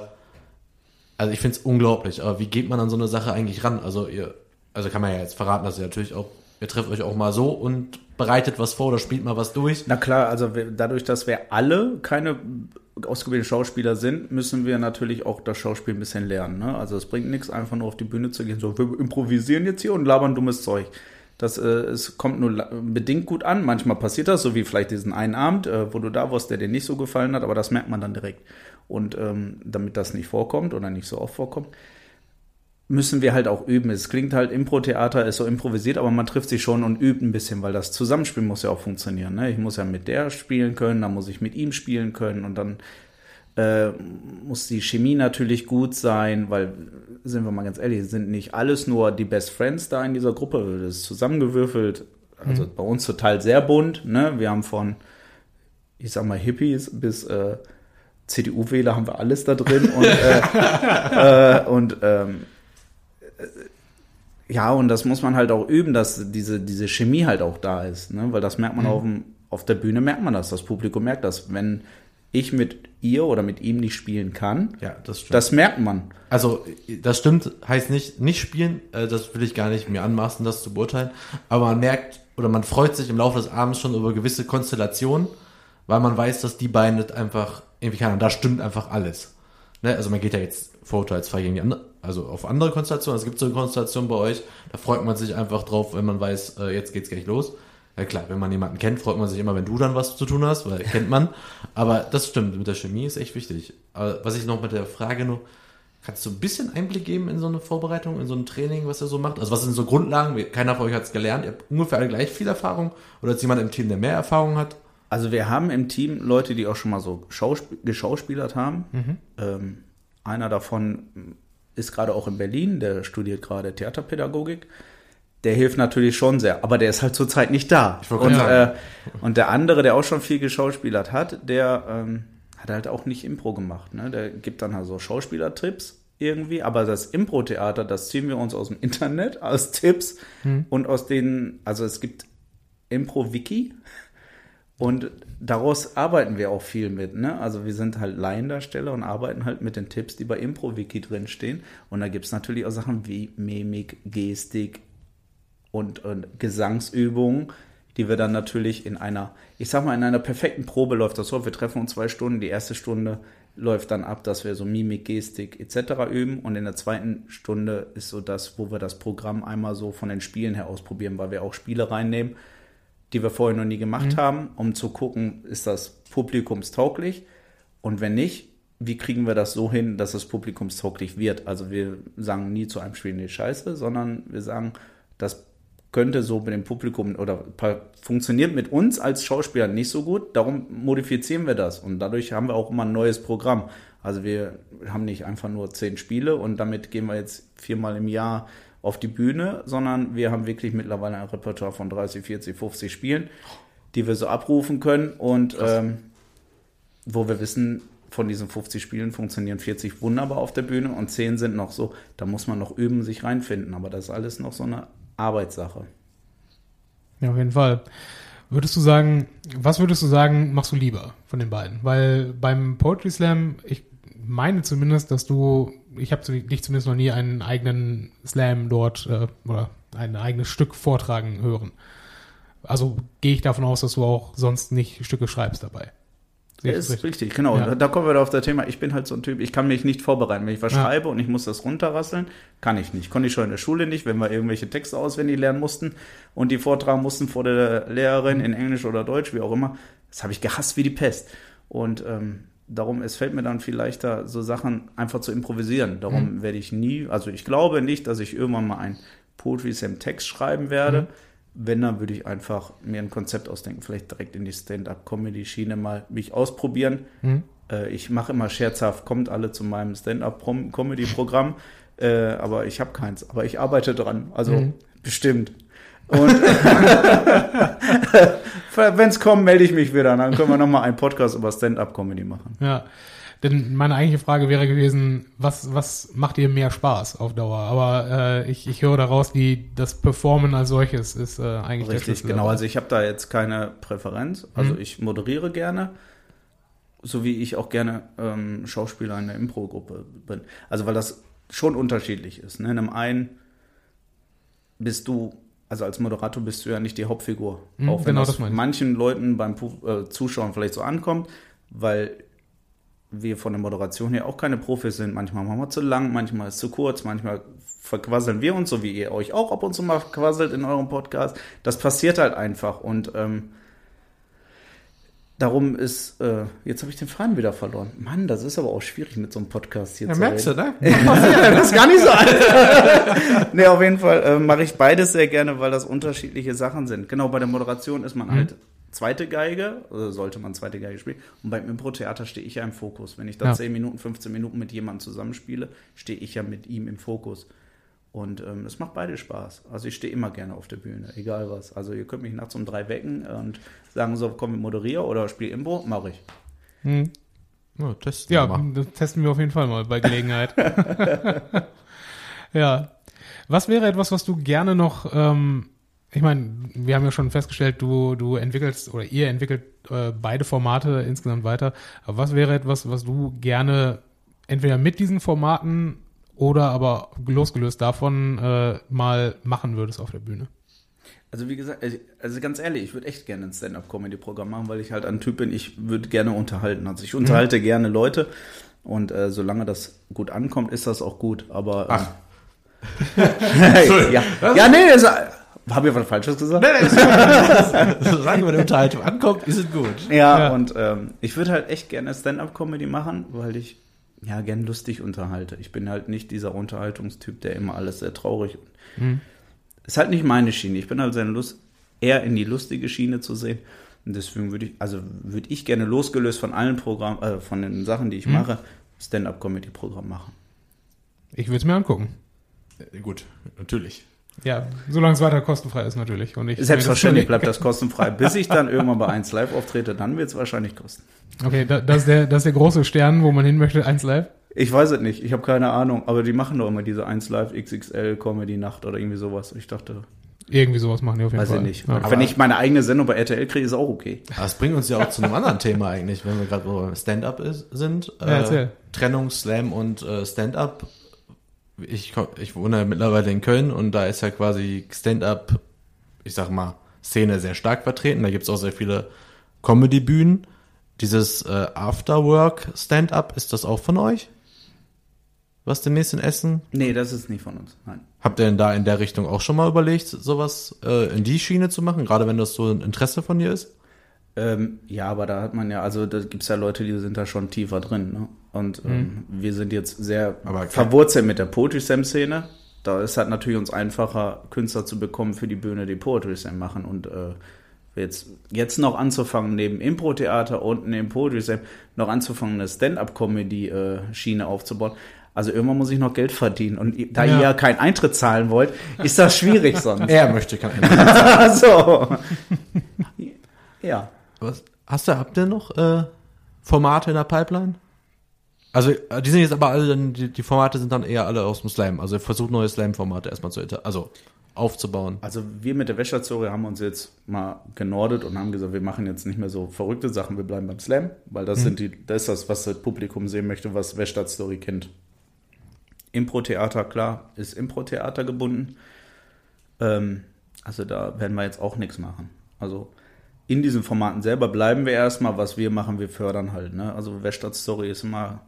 also ich finde es unglaublich. Aber wie geht man an so eine Sache eigentlich ran? Also ihr, also kann man ja jetzt verraten, dass ihr natürlich auch, ihr trefft euch auch mal so und bereitet was vor oder spielt mal was durch. Na klar, also wir, dadurch, dass wir alle keine ausgebildeten Schauspieler sind, müssen wir natürlich auch das Schauspiel ein bisschen lernen. Ne? Also es bringt nichts, einfach nur auf die Bühne zu gehen, so wir improvisieren jetzt hier und labern dummes Zeug. Das, äh, es kommt nur bedingt gut an. Manchmal passiert das, so wie vielleicht diesen einen Abend, äh, wo du da warst, der dir nicht so gefallen hat, aber das merkt man dann direkt. Und ähm, damit das nicht vorkommt oder nicht so oft vorkommt, müssen wir halt auch üben. Es klingt halt, Impro-Theater ist so improvisiert, aber man trifft sich schon und übt ein bisschen, weil das Zusammenspiel muss ja auch funktionieren. Ne? Ich muss ja mit der spielen können, dann muss ich mit ihm spielen können und dann äh, muss die Chemie natürlich gut sein, weil, sind wir mal ganz ehrlich, sind nicht alles nur die Best Friends da in dieser Gruppe, das ist zusammengewürfelt. Also bei uns total sehr bunt. Ne? Wir haben von, ich sag mal, Hippies bis äh, CDU-Wähler haben wir alles da drin und, äh, äh, und ähm, äh, ja, und das muss man halt auch üben, dass diese, diese Chemie halt auch da ist, ne? weil das merkt man Mhm. auf, dem, auf der Bühne, merkt man das, das Publikum merkt das. Wenn ich mit ihr oder mit ihm nicht spielen kann, Ja, das stimmt. das merkt man. Also, das stimmt, heißt nicht, nicht spielen, äh, das will ich gar nicht mir anmaßen, das zu beurteilen. Aber man merkt oder man freut sich im Laufe des Abends schon über gewisse Konstellationen, weil man weiß, dass die beiden das einfach irgendwie kann. Und da stimmt einfach alles. Ne? Also man geht ja jetzt vorurteilsfrei gegen die andere, also auf andere Konstellationen. Es gibt so eine Konstellation bei euch, da freut man sich einfach drauf, wenn man weiß, äh, jetzt geht's gleich los. Ja klar, wenn man jemanden kennt, freut man sich immer, wenn du dann was zu tun hast, weil kennt man. Aber das stimmt, mit der Chemie ist echt wichtig. Aber was ich noch mit der Frage noch, kannst du ein bisschen Einblick geben in so eine Vorbereitung, in so ein Training, was ihr so macht? Also was sind so Grundlagen? Keiner von euch hat es gelernt. Ihr habt ungefähr alle gleich viel Erfahrung. Oder ist jemand im Team, der mehr Erfahrung hat? Also wir haben im Team Leute, die auch schon mal so Schausp geschauspielert haben. Ähm, einer davon ist gerade auch in Berlin, der studiert gerade Theaterpädagogik. Der hilft natürlich schon sehr, aber der ist halt zurzeit nicht da. Und, äh, und der andere, der auch schon viel geschauspielert hat, der ähm, hat halt auch nicht Impro gemacht. Ne? Der gibt dann halt so Schauspielertipps irgendwie, aber das Impro-Theater, das ziehen wir uns aus dem Internet, aus Tipps und aus den, also es gibt Impro-Wiki, und daraus arbeiten wir auch viel mit. Ne? Also wir sind halt Laiendarsteller und arbeiten halt mit den Tipps, die bei ImproWiki drinstehen. Und da gibt es natürlich auch Sachen wie Mimik, Gestik und, und Gesangsübungen, die wir dann natürlich in einer, ich sag mal, in einer perfekten Probe läuft das so. Wir treffen uns zwei Stunden. Die erste Stunde läuft dann ab, dass wir so Mimik, Gestik etc. üben. Und in der zweiten Stunde ist so das, wo wir das Programm einmal so von den Spielen her ausprobieren, weil wir auch Spiele reinnehmen die wir vorher noch nie gemacht haben, um zu gucken, ist das publikumstauglich und wenn nicht, wie kriegen wir das so hin, dass es publikumstauglich wird? Also wir sagen nie zu einem Spiel, nee, scheiße, sondern wir sagen, das könnte so mit dem Publikum oder funktioniert mit uns als Schauspieler nicht so gut, darum modifizieren wir das. Und dadurch haben wir auch immer ein neues Programm. Also wir haben nicht einfach nur zehn Spiele und damit gehen wir jetzt viermal im Jahr auf die Bühne, sondern wir haben wirklich mittlerweile ein Repertoire von 30, 40, 50 Spielen, die wir so abrufen können. Und ähm, wo wir wissen, von diesen 50 Spielen funktionieren 40 wunderbar auf der Bühne und 10 sind noch so, da muss man noch üben, sich reinfinden, aber das ist alles noch so eine Arbeitssache. Ja, auf jeden Fall. Würdest du sagen, was würdest du sagen, machst du lieber von den beiden? Weil beim Poetry Slam, ich meine zumindest, dass du, ich habe dich zumindest noch nie einen eigenen Slam dort äh, oder ein eigenes Stück vortragen hören. Also gehe ich davon aus, dass du auch sonst nicht Stücke schreibst dabei. Ich ist das richtig? genau. Ja. Da, da kommen wir auf das Thema. Ich bin halt so ein Typ, ich kann mich nicht vorbereiten. Wenn ich was Ja. schreibe und ich muss das runterrasseln, kann ich nicht. Konnte ich schon in der Schule nicht, wenn wir irgendwelche Texte auswendig lernen mussten und die vortragen mussten vor der Lehrerin in Englisch oder Deutsch, wie auch immer. Das habe ich gehasst wie die Pest. Und ähm, darum, es fällt mir dann viel leichter, so Sachen einfach zu improvisieren. Darum werde ich nie, also ich glaube nicht, dass ich irgendwann mal ein Poetry Slam Text schreiben werde. Wenn, dann würde ich einfach mir ein Konzept ausdenken, vielleicht direkt in die Stand-up-Comedy-Schiene mal mich ausprobieren. Äh, ich mache immer scherzhaft, kommt alle zu meinem Stand-up-Comedy-Programm, äh, aber ich habe keins. Aber ich arbeite dran, also bestimmt. Und wenn es kommt, melde ich mich wieder. Dann können wir nochmal einen Podcast über Stand-up-Comedy machen. Ja. Denn meine eigentliche Frage wäre gewesen, was, was macht dir mehr Spaß auf Dauer? Aber äh, ich, ich höre daraus, die, das Performen als solches ist äh, eigentlich der Richtig, Schlüssel genau. Also ich habe da jetzt keine Präferenz. Also ich moderiere gerne, so wie ich auch gerne ähm, Schauspieler in der Impro-Gruppe bin. Also weil das schon unterschiedlich ist. Ne? In einem einen bist du, also als Moderator bist du ja nicht die Hauptfigur. Mhm, auch wenn genau das, das manchen Leuten beim äh, Zuschauen vielleicht so ankommt, weil wir von der Moderation her auch keine Profis sind. Manchmal machen wir zu lang, manchmal ist zu kurz, manchmal verquasseln wir uns, so wie ihr euch auch ab und zu mal quasselt in eurem Podcast. Das passiert halt einfach und ähm, darum ist, äh, jetzt habe ich den Faden wieder verloren. Mann, das ist aber auch schwierig mit so einem Podcast hier Ja, zu merkst du, reden. ne? das ist gar nicht so alt. nee, auf jeden Fall äh, mache ich beides sehr gerne, weil das unterschiedliche Sachen sind. Genau, bei der Moderation ist man halt zweite Geige, oder sollte man zweite Geige spielen. Und beim Impro-Theater stehe ich ja im Fokus. Wenn ich da Ja. 10 Minuten, 15 Minuten mit jemandem zusammenspiele, stehe ich ja mit ihm im Fokus. Und ähm, es macht beide Spaß. Also ich stehe immer gerne auf der Bühne, egal was. Also ihr könnt mich nachts um drei wecken und sagen so, komm, ich moderiere oder spiel Impro, mache ich. Hm. Ja, testen wir Ja, das testen wir auf jeden Fall mal bei Gelegenheit. ja. Was wäre etwas, was du gerne noch, ähm, ich meine, wir haben ja schon festgestellt, du, du entwickelst oder ihr entwickelt äh, beide Formate insgesamt weiter. Aber was wäre etwas, was du gerne entweder mit diesen Formaten oder aber losgelöst davon äh, mal machen würdest auf der Bühne? Also wie gesagt, also- also ganz ehrlich, ich würde echt gerne ein Stand-up-Comedy-Programm machen, weil ich halt ein Typ bin, ich würde gerne unterhalten. Also ich unterhalte gerne Leute und äh, solange das gut ankommt, ist das auch gut. Aber Ach. äh, ja, ja, nee, das, habe ich was Falsches gesagt? Solange die Unterhaltung ankommt, ist es gut. Ja, Ja. und ähm, ich würde halt echt gerne Stand-up-Comedy machen, weil ich ja gern lustig unterhalte. Ich bin halt nicht dieser Unterhaltungstyp, der immer alles sehr traurig. Mhm. Ist halt nicht meine Schiene. Ich bin halt sehr Lust, eher in die lustige Schiene zu sehen. Und deswegen würde ich, also würde ich gerne losgelöst von allen Programmen, äh, von den Sachen, die ich Mhm. mache, Stand-up-Comedy-Programm machen. Ich würde es mir angucken. Äh, Gut, natürlich. Ja, solange es weiter kostenfrei ist natürlich. Und ich Selbstverständlich bleibt das kostenfrei. Bis ich dann irgendwann bei 1 Live auftrete, dann wird es wahrscheinlich kosten. Okay, da, das, ist der, das ist der große Stern, wo man hin möchte, eins live. Ich weiß es nicht, ich habe keine Ahnung, aber die machen doch immer diese 1 Live XXL Comedy Nacht oder irgendwie sowas. Ich dachte, Irgendwie sowas machen die auf jeden weiß Fall. ich nicht. Ja. Wenn ich meine eigene Sendung bei RTL kriege, ist auch okay. Aber das bringt uns ja auch zu einem anderen Thema eigentlich, wenn wir gerade beim Stand-up sind. Äh, Ja, erzähl. Trennung, Slam und äh, Stand-up. Ich, komm- ich wohne ja mittlerweile in Köln und da ist ja quasi Stand-up, ich sag mal, Szene sehr stark vertreten. Da gibt's auch sehr viele Comedy-Bühnen. Dieses äh, Afterwork Stand-up, ist das auch von euch? Was demnächst in Essen? Nee, das ist nicht von uns. Nein. Habt ihr denn da in der Richtung auch schon mal überlegt, sowas äh, in die Schiene zu machen, gerade wenn das so ein Interesse von dir ist? Ähm, ja, aber da hat man ja, also da gibt's ja Leute, die sind da schon tiefer drin. Ne? Und ähm, wir sind jetzt sehr Aber verwurzelt mit der Poetry Slam Szene. Da ist halt natürlich uns einfacher, Künstler zu bekommen für die Bühne, die Poetry Slam machen. Und äh, jetzt, jetzt noch anzufangen, neben Impro-Theater und neben Poetry Slam noch anzufangen, eine Stand-up-Comedy-Schiene aufzubauen. Also irgendwann muss ich noch Geld verdienen. Und da Ja. ihr ja keinen Eintritt zahlen wollt, ist das schwierig sonst. Er möchte kein so. Ja. Was? Hast du, habt ihr noch äh, Formate in der Pipeline? Also, äh, die sind jetzt aber alle, dann, die, die Formate sind dann eher alle aus dem Slam. Also, versucht neue Slam-Formate erstmal zu, also, aufzubauen. Also wir mit der Wäscherzore haben uns jetzt mal genordet und haben gesagt, wir machen jetzt nicht mehr so verrückte Sachen, wir bleiben beim Slam, weil das sind die, das ist das, was das Publikum sehen möchte, was Story kennt. Impro-Theater, klar, ist Impro-Theater gebunden. Ähm, also da werden wir jetzt auch nichts machen. Also in diesen Formaten selber bleiben wir erstmal, was wir machen, wir fördern halt. Ne? Also Wäschstadt Story ist immer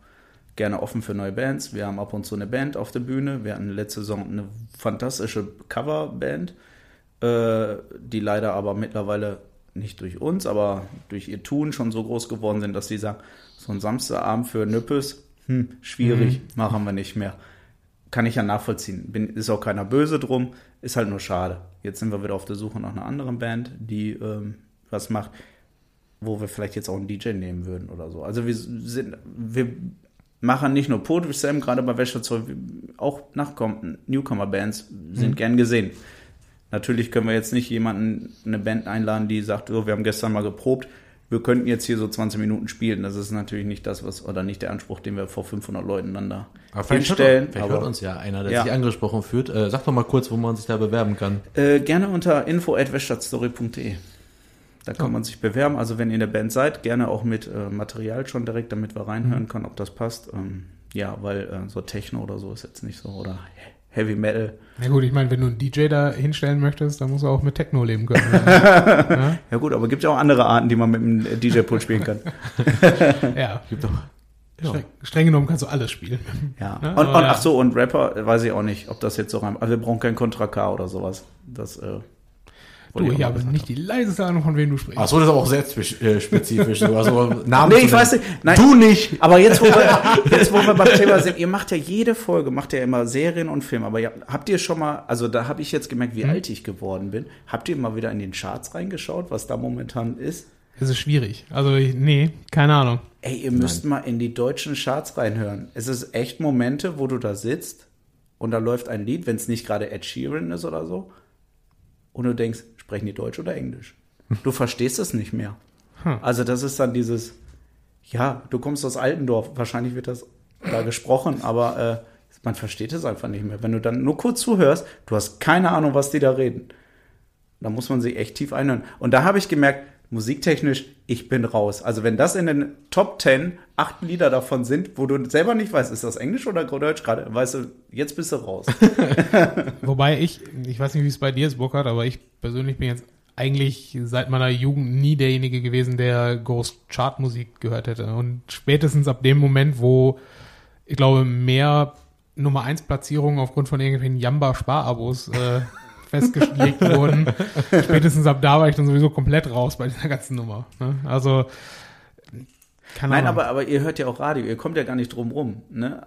gerne offen für neue Bands. Wir haben ab und zu eine Band auf der Bühne. Wir hatten letzte Saison eine fantastische Coverband, äh, die leider aber mittlerweile nicht durch uns, aber durch ihr Tun schon so groß geworden sind, dass sie sagen, so ein Samstagabend für Nüppes, hm, schwierig, machen wir nicht mehr. Kann ich ja nachvollziehen. Bin, ist auch keiner böse drum, ist halt nur schade. Jetzt sind wir wieder auf der Suche nach einer anderen Band, die ähm, was macht, wo wir vielleicht jetzt auch einen DJ nehmen würden oder so. Also wir sind, wir machen nicht nur Poetry Slam, gerade bei Wäschezeug, auch Nachkommen, Newcomer-Bands sind gern gesehen. Natürlich können wir jetzt nicht jemanden, eine Band einladen, die sagt, oh, wir haben gestern mal geprobt, wir könnten jetzt hier so 20 Minuten spielen. Das ist natürlich nicht das, was, oder nicht der Anspruch, den wir vor 500 Leuten dann da Aber vielleicht, hinstellen. hört, vielleicht aber, hört uns ja einer, der Ja. sich angesprochen fühlt. Äh, sag doch mal kurz, wo man sich da bewerben kann. Äh, gerne unter info.weststadtstory.de. Da kann man sich bewerben. Also wenn ihr in der Band seid, gerne auch mit äh, Material schon direkt, damit wir reinhören können, ob das passt. Ähm, ja, weil äh, so Techno oder so ist jetzt nicht so. Oder Heavy Metal. Na gut, ich meine, wenn du einen DJ da hinstellen möchtest, dann musst du auch mit Techno leben können. ja? Ja gut, aber gibt ja auch andere Arten, die man mit dem DJ-Pool spielen kann. ja. Gibt doch. Ja. Streng, streng genommen kannst du alles spielen. Ja. Ja, und, und ach so, und Rapper, weiß ich auch nicht, ob das jetzt so rein. Aber wir brauchen kein Contra K oder sowas. Das, äh, Du, ich habe nicht die leiseste Ahnung, von wem du sprichst. Ach so, das ist aber auch sehr spe- äh, spezifisch. Du, also Namen Nee, ich weiß nicht. Nein. Du nicht. Aber jetzt, wo wir, jetzt, wo wir beim Thema sind, ihr macht ja jede Folge, macht ja immer Serien und Filme. Aber habt ihr schon mal, also da habe ich jetzt gemerkt, wie Mhm. alt ich geworden bin. Habt ihr mal wieder in den Charts reingeschaut, was da momentan ist? Es ist schwierig. Also, ich, nee, keine Ahnung. Ey, ihr müsst mal in die deutschen Charts reinhören. Es ist echt Momente, wo du da sitzt und da läuft ein Lied, wenn es nicht gerade Ed Sheeran ist oder so, und du denkst, sprechen die Deutsch oder Englisch? Du verstehst es nicht mehr. Hm. Also das ist dann dieses, ja, du kommst aus Altendorf, wahrscheinlich wird das da gesprochen, aber äh, man versteht es einfach nicht mehr. Wenn du dann nur kurz zuhörst, du hast keine Ahnung, was die da reden. Da muss man sich echt tief einhören. Und da habe ich gemerkt, musiktechnisch, ich bin raus. Also wenn das in den Top 10 acht Lieder davon sind, wo du selber nicht weißt, ist das Englisch oder Deutsch gerade, weißt du, jetzt bist du raus. Wobei ich, ich weiß nicht, wie es bei dir ist, Burkhard, aber ich persönlich bin jetzt eigentlich seit meiner Jugend nie derjenige gewesen, der groß Chartmusik gehört hätte. Und spätestens ab dem Moment, wo ich glaube, mehr Nummer 1 Platzierungen aufgrund von irgendwelchen Jamba-Sparabos äh, festgelegt wurden, spätestens ab da war ich dann sowieso komplett raus bei dieser ganzen Nummer. Ne? Also, keine Nein, Ahnung. aber, aber ihr hört ja auch Radio, ihr kommt ja gar nicht drum rum. Ne?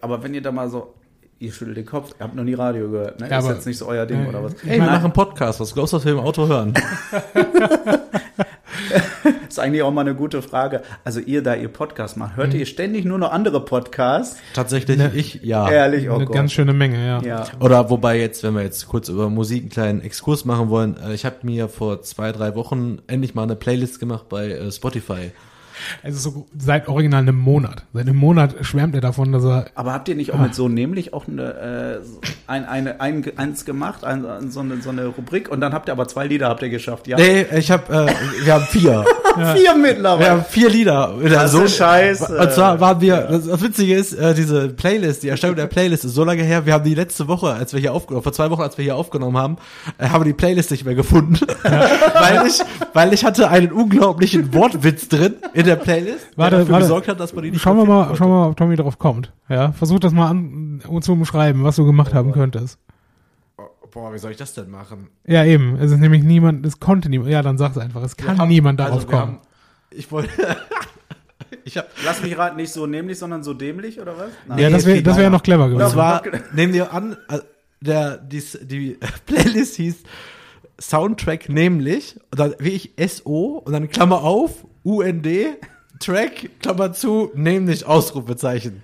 Aber wenn ihr da mal so, ihr schüttelt den Kopf, ihr habt noch nie Radio gehört, ne? Ja, ist aber- jetzt nicht so euer Ding Äh, oder was? Ich Ey, wir machen Podcast. Was glaubst du, was wir im Auto hören? ist eigentlich auch mal eine gute Frage. Also ihr da ihr Podcast macht, hört Mhm. ihr ständig nur noch andere Podcasts? Tatsächlich, Ne. ich, ja. Ehrlich, oh Eine Gott. ganz schöne Menge, ja. ja. Oder wobei jetzt, wenn wir jetzt kurz über Musik einen kleinen Exkurs machen wollen, äh, ich habe mir vor zwei, drei Wochen endlich mal eine Playlist gemacht bei äh, Spotify. Also so seit original einem Monat. Seit einem Monat schwärmt er davon, dass er Aber habt ihr nicht auch mit so nämlich auch eine, äh, so ein, eine, ein, eins gemacht, ein, so, eine, so eine Rubrik und dann habt ihr aber zwei Lieder habt ihr geschafft, ja? Nee, ich habe, äh, wir haben vier. Vier mittlerweile. Wir haben vier Lieder. Das ist scheiße. Und zwar waren wir, das, das Witzige ist, äh, diese Playlist, die Erstellung der Playlist ist so lange her, wir haben die letzte Woche, als wir hier aufgenommen, vor zwei Wochen, als wir hier aufgenommen haben, äh, haben wir die Playlist nicht mehr gefunden. weil ich, weil ich hatte einen unglaublichen Wortwitz drin in der Playlist, Warte, der dafür warte. gesorgt hat, dass man die nicht Schauen wir mal, finden schauen wir mal, ob Tommy drauf kommt. Ja, versuch das mal an, uns zu beschreiben, was du gemacht haben könntest. konnte. Boah, wie soll ich das denn machen? Ja, eben. Es ist nämlich niemand, es konnte niemand. Ja, dann sag's einfach. Es kann haben- niemand darauf also kommen. haben- ich wollte, ich habe Lass mich raten, nicht so nämlich, sondern so dämlich oder was? Nein. ja, nee, das wäre das wär geiler. noch clever gewesen. zwar, nehmen wir an, äh, der, die, die Playlist hieß Soundtrack nämlich, und dann wie ich SO, und dann Klammer auf, UND, Track, Klammer zu, nämlich Ausrufezeichen.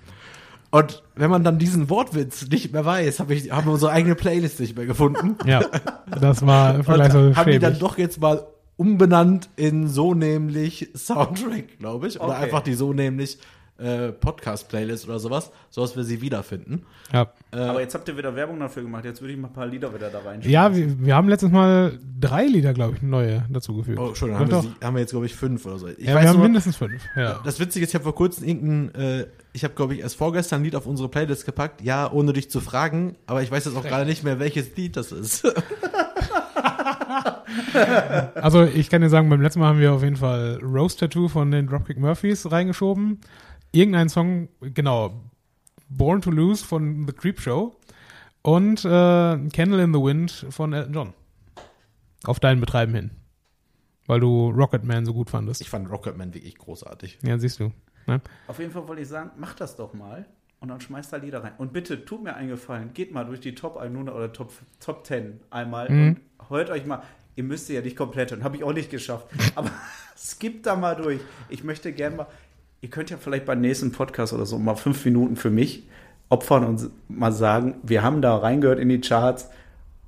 Und wenn man dann diesen Wortwitz nicht mehr weiß, hab ich, haben wir unsere eigene Playlist nicht mehr gefunden. Ja, das war vielleicht so haben die dann doch jetzt mal umbenannt in so nämlich Soundtrack, glaube ich. Oder Okay. einfach die so nämlich äh, Podcast-Playlist oder sowas, so dass wir sie wiederfinden. Ja, Aber jetzt habt ihr wieder Werbung dafür gemacht, jetzt würde ich mal ein paar Lieder wieder da rein. ja wir, wir haben letztes Mal drei Lieder, glaube ich, neue dazugefügt. Oh, schon, haben wir, doch. sie, haben wir jetzt, glaube ich, fünf oder so. Ich ja, wir haben nur, mindestens fünf. Ja. das Witzige ist, ich habe vor kurzem irgendein, äh, ich habe, glaube ich, erst vorgestern ein Lied auf unsere Playlist gepackt, ja, ohne dich zu fragen, aber ich weiß jetzt auch gerade nicht mehr, welches Lied das ist. Also ich kann dir sagen, beim letzten Mal haben wir auf jeden Fall Rose Tattoo von den Dropkick Murphys reingeschoben. Irgendein Song, genau, Born to Lose von The Creep Show und äh, Candle in the Wind von Elton John. Auf dein Betreiben hin. Weil du Rocketman so gut fandest. Ich fand Rocketman wirklich großartig. Ja, siehst du. Ne? Auf jeden Fall wollte ich sagen, macht das doch mal und dann schmeißt da Lieder rein. Und bitte, tut mir einen Gefallen, geht mal durch die Top 100 oder Top, Top 10 einmal Mhm. und hört euch mal, ihr müsst sie ja nicht komplett hören, habe ich auch nicht geschafft, aber skippt da mal durch. Ich möchte gern mal, ihr könnt ja vielleicht beim nächsten Podcast oder so mal fünf Minuten für mich opfern und mal sagen, wir haben da reingehört in die Charts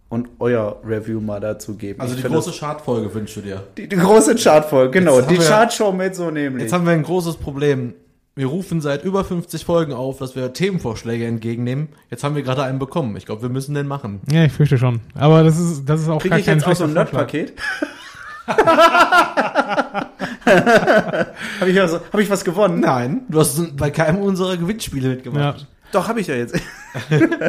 und euer Review mal dazu geben. Also die große Chartfolge wünschst du dir. die, die große Chartfolge, genau, Jetzt haben die wir- Chartshow mit so nämlich. Jetzt haben wir ein großes Problem. Wir rufen seit über 50 Folgen auf, dass wir Themenvorschläge entgegennehmen. Jetzt haben wir gerade einen bekommen. Ich glaube, wir müssen den machen. Ja, ich fürchte schon. Aber das ist, das ist auch Kriege gar ich kein jetzt auch so ein. Nerdpaket? Habe ich, also, hab ich was gewonnen? Nein, du hast bei keinem unserer Gewinnspiele Ja, mitgemacht. Doch, habe ich ja jetzt.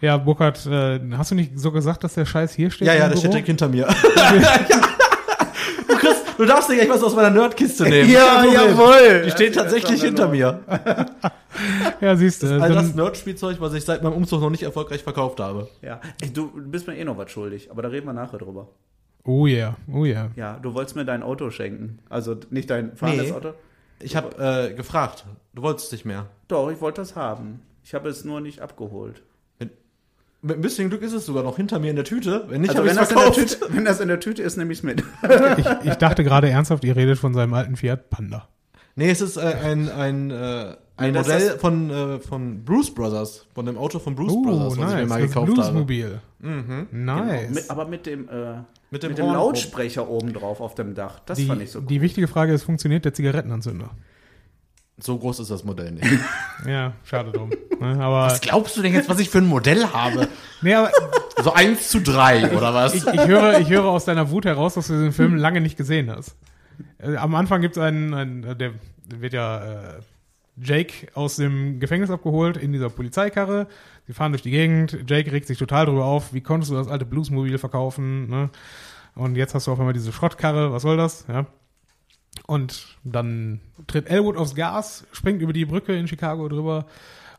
ja Burkhard, äh, hast du nicht so gesagt, dass der Scheiß hier steht? Ja, ja, der steht direkt hinter mir. du, kriegst, du darfst dir gleich was aus meiner Nerdkiste nehmen. Ja, jawohl. Die steht tatsächlich hinter mir. Ja, siehst du. All das Nerd-Spielzeug, was ich seit meinem Umzug noch nicht erfolgreich verkauft habe. Ja. Ey, du bist mir eh noch was schuldig, aber da reden wir nachher drüber. Oh yeah, oh yeah. Ja, du wolltest mir dein Auto schenken. Also nicht dein fahrendes Nee. Auto. Ich habe äh, gefragt. Du wolltest nicht mehr. Doch, ich wollte das haben. Ich habe es nur nicht abgeholt. Mit ein bisschen Glück ist es sogar noch hinter mir in der Tüte. Wenn nicht, Also habe ich wenn es das, in der verkauft. Tüte, wenn das in der Tüte ist, nehme ich es mit. Ich, ich dachte gerade ernsthaft, ihr redet von seinem alten Fiat Panda. Nee, es ist äh, ein, ein, äh, ein Nee, das Modell ist- von, äh, von Bruce Brothers. Von dem Auto von Bruce Oh, Brothers, was ich mir mal Das gekauft habe. Bluesmobil. Nice. Genau. Mit, aber mit dem, äh, Mit mit dem Horn Lautsprecher oben drauf auf dem Dach. Das die, fand ich so cool. die wichtige Frage ist, funktioniert der Zigarettenanzünder? So groß ist das Modell nicht. Ja, schade drum. Ne, aber, was glaubst du denn jetzt, was ich für ein Modell habe? nee, aber So 1 zu 3 oder was? ich, ich, höre, ich höre aus deiner Wut heraus, dass du diesen Film lange nicht gesehen hast. Äh, Am Anfang gibt es einen, einen, äh, der wird ja äh, Jake aus dem Gefängnis abgeholt in dieser Polizeikarre. Sie fahren durch die Gegend. Jake regt sich total drüber auf. Wie konntest du das alte Bluesmobil verkaufen? Ne? Und jetzt hast du auf einmal diese Schrottkarre. Was soll das? Ja. Und dann tritt Elwood aufs Gas, springt über die Brücke in Chicago drüber.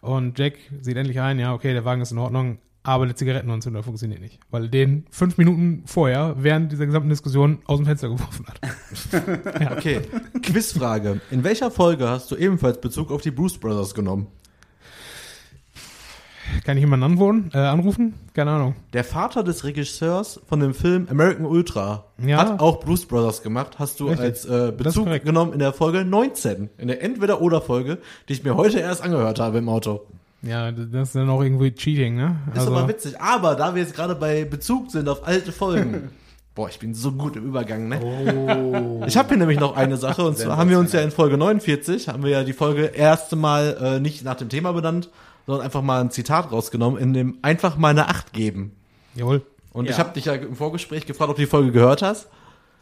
Und Jack sieht endlich ein, ja, okay, der Wagen ist in Ordnung, aber der Zigarettenanzünder funktioniert nicht. Weil er den fünf Minuten vorher, während dieser gesamten Diskussion, aus dem Fenster geworfen hat. Okay, Quizfrage. In welcher Folge hast du ebenfalls Bezug auf die Bruce Brothers genommen? Kann ich jemanden anwohnen, äh, anrufen? Keine Ahnung. Der Vater des Regisseurs von dem Film American Ultra Ja. hat auch Blues Brothers gemacht. Hast du Richtig. als äh, Bezug genommen in der Folge 19. In der Entweder-Oder-Folge, die ich mir heute erst angehört habe im Auto. Ja, das ist dann auch irgendwie Cheating, ne? Ist aber witzig. Aber da wir jetzt gerade bei Bezug sind auf alte Folgen. Boah, ich bin so gut im Übergang, ne? Oh. Ich habe hier nämlich noch eine Sache. Und zwar haben wir uns ja in Folge 49, haben wir ja die Folge erste Mal äh, nicht nach dem Thema benannt, sondern einfach mal ein Zitat rausgenommen, in dem einfach mal eine Acht geben. Jawohl. Und Ja. ich habe dich ja im Vorgespräch gefragt, ob du die Folge gehört hast.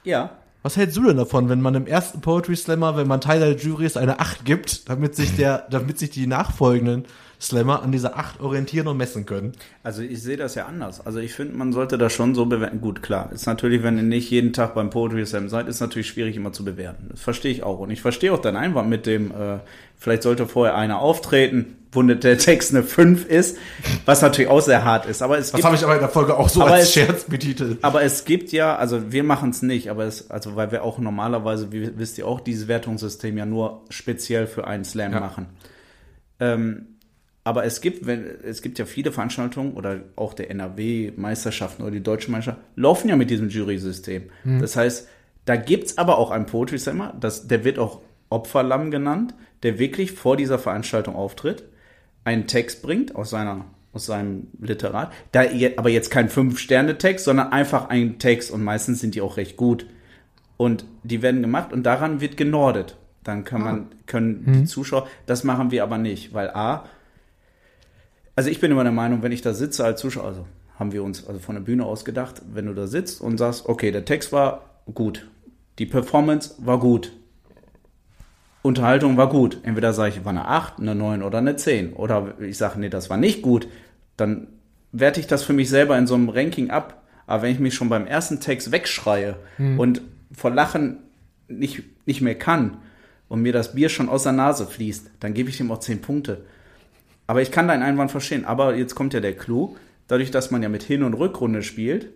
Ja. Was hältst du denn davon, wenn man im ersten Poetry Slammer, wenn man Teil der Jury ist, eine 8 gibt, damit sich der, damit sich die nachfolgenden Slammer an dieser 8 orientieren und messen können? Also ich sehe das ja anders. Also ich finde, man sollte das schon so bewerten. Gut, klar, ist natürlich, wenn ihr nicht jeden Tag beim Poetry Slam seid, ist natürlich schwierig immer zu bewerten. Das verstehe ich auch. Und ich verstehe auch deinen Einwand mit dem, äh, vielleicht sollte vorher einer auftreten, wo der Text eine 5 ist, was natürlich auch sehr hart ist. Aber es Das habe ich aber in der Folge auch so als es- Scherz betitelt. Aber es gibt ja, also wir machen es nicht, aber es, also weil wir auch normalerweise, wie wisst ihr auch, dieses Wertungssystem ja nur speziell für einen Slam Ja. machen. Ähm, aber es gibt, wenn, es gibt ja viele Veranstaltungen oder auch der NRW-Meisterschaften oder die deutsche Meisterschaft laufen ja mit diesem Jury-System. Das heißt, da gibt's aber auch einen Poetry Slammer, das, der wird auch Opferlamm genannt, der wirklich vor dieser Veranstaltung auftritt, einen Text bringt aus seiner aus seinem Literat, da aber jetzt kein Fünf-Sterne-Text, sondern einfach ein Text und meistens sind die auch recht gut. Und die werden gemacht und daran wird genordet. Dann kann man, können die Zuschauer, das machen wir aber nicht, weil A, also ich bin immer der Meinung, wenn ich da sitze als Zuschauer, also haben wir uns also von der Bühne aus gedacht, wenn du da sitzt und sagst, okay, der Text war gut, die Performance war gut, Unterhaltung war gut. Entweder sage ich, war eine 8, eine 9 oder eine 10. Oder ich sage, nee, das war nicht gut. Dann werte ich das für mich selber in so einem Ranking ab. Aber wenn ich mich schon beim ersten Text wegschreie und vor Lachen nicht, nicht mehr kann und mir das Bier schon aus der Nase fließt, dann gebe ich dem auch 10 Punkte. Aber ich kann deinen Einwand verstehen. Aber jetzt kommt ja der Clou. Dadurch, dass man ja mit Hin- und Rückrunde spielt,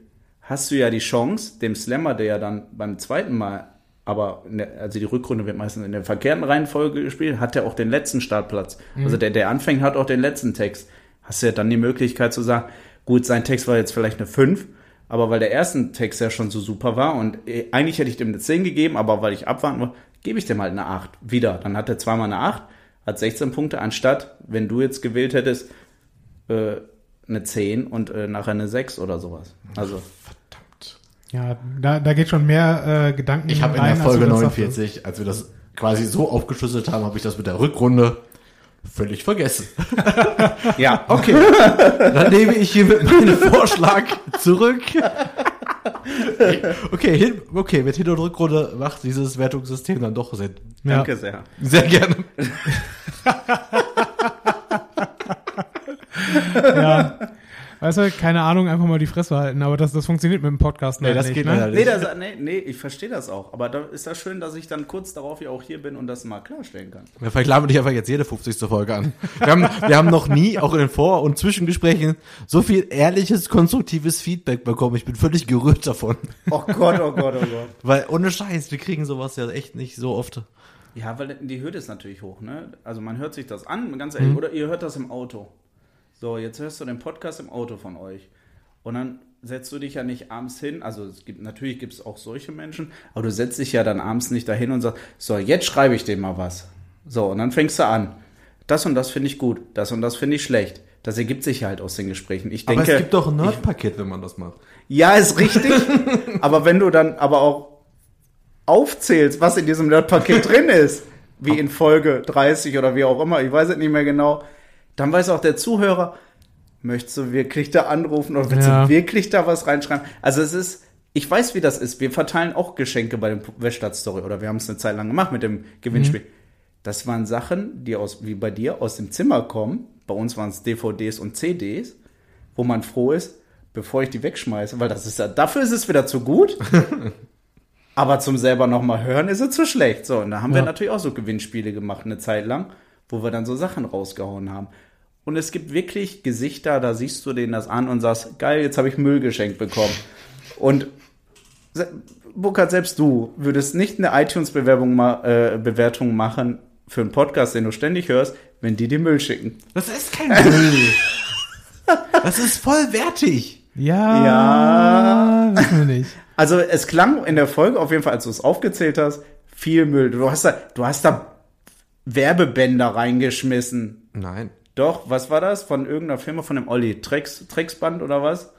hast du ja die Chance, dem Slammer, der ja dann beim zweiten Mal, aber der, also die Rückrunde wird meistens in der verkehrten Reihenfolge gespielt, hat er auch den letzten Startplatz. Also der, der anfängt, hat auch den letzten Text. Hast du ja dann die Möglichkeit zu sagen, gut, sein Text war jetzt vielleicht eine 5, aber weil der erste Text ja schon so super war und äh, eigentlich hätte ich dem eine 10 gegeben, aber weil ich abwarten wollte, gebe ich dem halt eine 8 wieder. Dann hat er zweimal eine 8, hat 16 Punkte, anstatt, wenn du jetzt gewählt hättest, äh, eine 10 und äh, nachher eine 6 oder sowas. Also, Ja, da, da geht schon mehr äh, Gedanken Ich habe in der Folge das sagtest. 49, als wir das quasi so aufgeschlüsselt haben, habe ich das mit der Rückrunde völlig vergessen. ja, okay. Dann nehme ich hier mit meinem Vorschlag zurück. Okay, hin, okay, mit Hin- und Rückrunde macht dieses Wertungssystem dann doch Sinn. Ja. Danke sehr. Sehr gerne. ja. Weißt du, keine Ahnung, einfach mal die Fresse halten, aber das, das funktioniert mit dem Podcast Nee, das nicht, geht ne? leider Nee, das, nee, nee, ich verstehe das auch. Aber da ist das schön, dass ich dann kurz darauf ja auch hier bin und das mal klarstellen kann. Ja, vielleicht laden wir dich einfach jetzt jede 50. Folge an. Wir haben, wir haben noch nie, auch in den Vor- und Zwischengesprächen, so viel ehrliches, konstruktives Feedback bekommen. Ich bin völlig gerührt davon. Oh Gott, oh Gott, oh Gott. Weil ohne Scheiß, wir kriegen sowas ja echt nicht so oft. Ja, weil die Hürde ist natürlich hoch, ne? Also man hört sich das an, ganz ehrlich, oder ihr hört das im Auto. So, jetzt hörst du den Podcast im Auto von euch. Und dann setzt du dich ja nicht abends hin, also es gibt, natürlich gibt es auch solche Menschen, aber du setzt dich ja dann abends nicht dahin und sagst, so, jetzt schreibe ich dem mal was. So, und dann fängst du an. Das und das finde ich gut, das und das finde ich schlecht. Das ergibt sich halt aus den Gesprächen. Ich denke, Aber es gibt doch ein Nerd-Paket, wenn man das macht. ja, ist richtig, aber wenn du dann aber auch aufzählst, was in diesem Nerd-Paket drin ist, wie in Folge 30 oder wie auch immer, ich weiß es nicht mehr genau, dann weiß auch der Zuhörer, möchtest du wirklich da anrufen oder willst Ja. du wirklich da was reinschreiben? Also es ist, ich weiß, wie das ist. Wir verteilen auch Geschenke bei dem Weststadt-Story oder wir haben es eine Zeit lang gemacht mit dem Gewinnspiel. Das waren Sachen, die aus, wie bei dir, aus dem Zimmer kommen. Bei uns waren es DVDs und CDs, wo man froh ist, bevor ich die wegschmeiße, weil das ist ja, dafür ist es wieder zu gut. Aber zum selber nochmal hören ist es zu schlecht. So, und da haben wir Ja. natürlich auch so Gewinnspiele gemacht, eine Zeit lang, wo wir dann so Sachen rausgehauen haben. Und es gibt wirklich Gesichter, da siehst du denen das an und sagst, geil, jetzt habe ich Müll geschenkt bekommen. Und Burkhard, selbst du würdest nicht eine iTunes-Bewerbung ma äh, Bewertung machen für einen Podcast, den du ständig hörst, wenn die dir Müll schicken. Das ist kein Müll. das ist voll wertig. Ja, Ja. wissen wir nicht. Also es klang in der Folge auf jeden Fall, als du es aufgezählt hast, viel Müll. Du hast da, du hast da Werbebänder reingeschmissen. Nein. Doch, was war das? Von irgendeiner Firma, von dem Olli? Trex, Trexband oder was?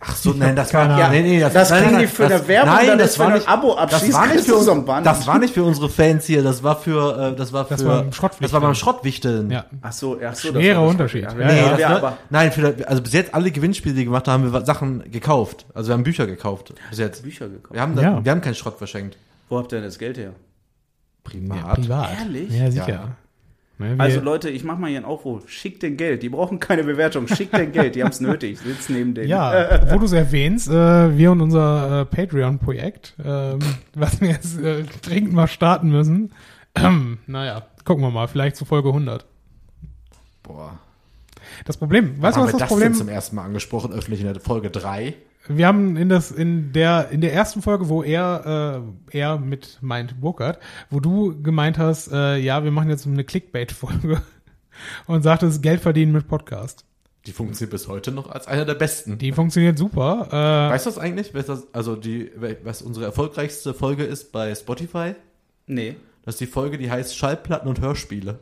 Ach so, nein, das war ja, nee, nee, das, Das nein, kriegen die für das, eine Werbung, nein, dann das ist, war nicht, ein Abo das abschließt, war nicht für du uns, so ein Band. das war nicht für unsere Fans hier, das war für, äh, das war für, Das war beim Schrottwichteln. das war beim Schrottwichteln. Ja. Ach so, ach so. das Schwerer war das Unterschied. Ja, Nee, ja. das aber nein, für, also bis jetzt alle Gewinnspiele, die wir gemacht haben, haben wir Sachen gekauft. Also wir haben Bücher gekauft. Bis jetzt. Bücher gekauft. Wir haben, da, Ja. wir haben keinen Schrott verschenkt. Wo habt ihr denn das Geld her? Privat. Ja, privat. Ehrlich? Ja, sicher. Ja. Ne, Also Leute, ich mach mal hier einen Aufruf. Schickt den Geld. Die brauchen keine Bewertung. Schickt den Geld. Die haben es nötig. Sitzt neben denen. ja, wo du es erwähnst, äh, wir und unser äh, Patreon-Projekt, ähm, was wir jetzt äh, dringend mal starten müssen. Ähm, naja, gucken wir mal, vielleicht zu Folge 100. Boah. Das Problem, weißt du, was wir das das Problem zum ersten Mal angesprochen, öffentlich in der Folge 3? Wir haben in das in der in der ersten Folge, wo er äh, er mit meint Burkhardt, wo du gemeint hast, äh, ja, wir machen jetzt eine Clickbait-Folge und sagtest Geld verdienen mit Podcast. Die funktioniert bis heute noch als einer der besten. Die funktioniert super. Äh, Weißt du das eigentlich? Was das, also die, was unsere erfolgreichste Folge ist bei Spotify? Nee. Das ist die Folge, die heißt Schallplatten und Hörspiele.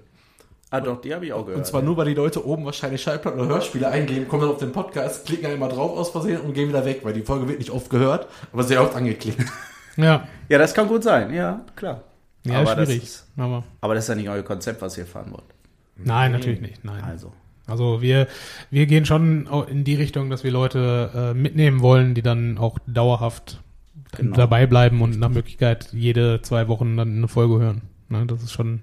Ah, doch, die habe ich auch gehört. Und zwar nur, weil die Leute oben wahrscheinlich Schallplatten oder Hörspiele eingeben, kommen dann auf den Podcast, klicken einmal drauf aus Versehen und gehen wieder weg, weil die Folge wird nicht oft gehört, aber sehr oft angeklickt. ja, ja, das kann gut sein. Ja, klar. ja, aber Das schwierig. ist, Aber aber das ist ja nicht euer Konzept, was ihr fahren wollt. nein, natürlich nicht. Nein. Also. Also wir wir gehen schon in die Richtung, dass wir Leute äh, mitnehmen wollen, die dann auch dauerhaft Genau. dabei bleiben und nach Möglichkeit jede zwei Wochen dann eine Folge hören. Ne, das ist schon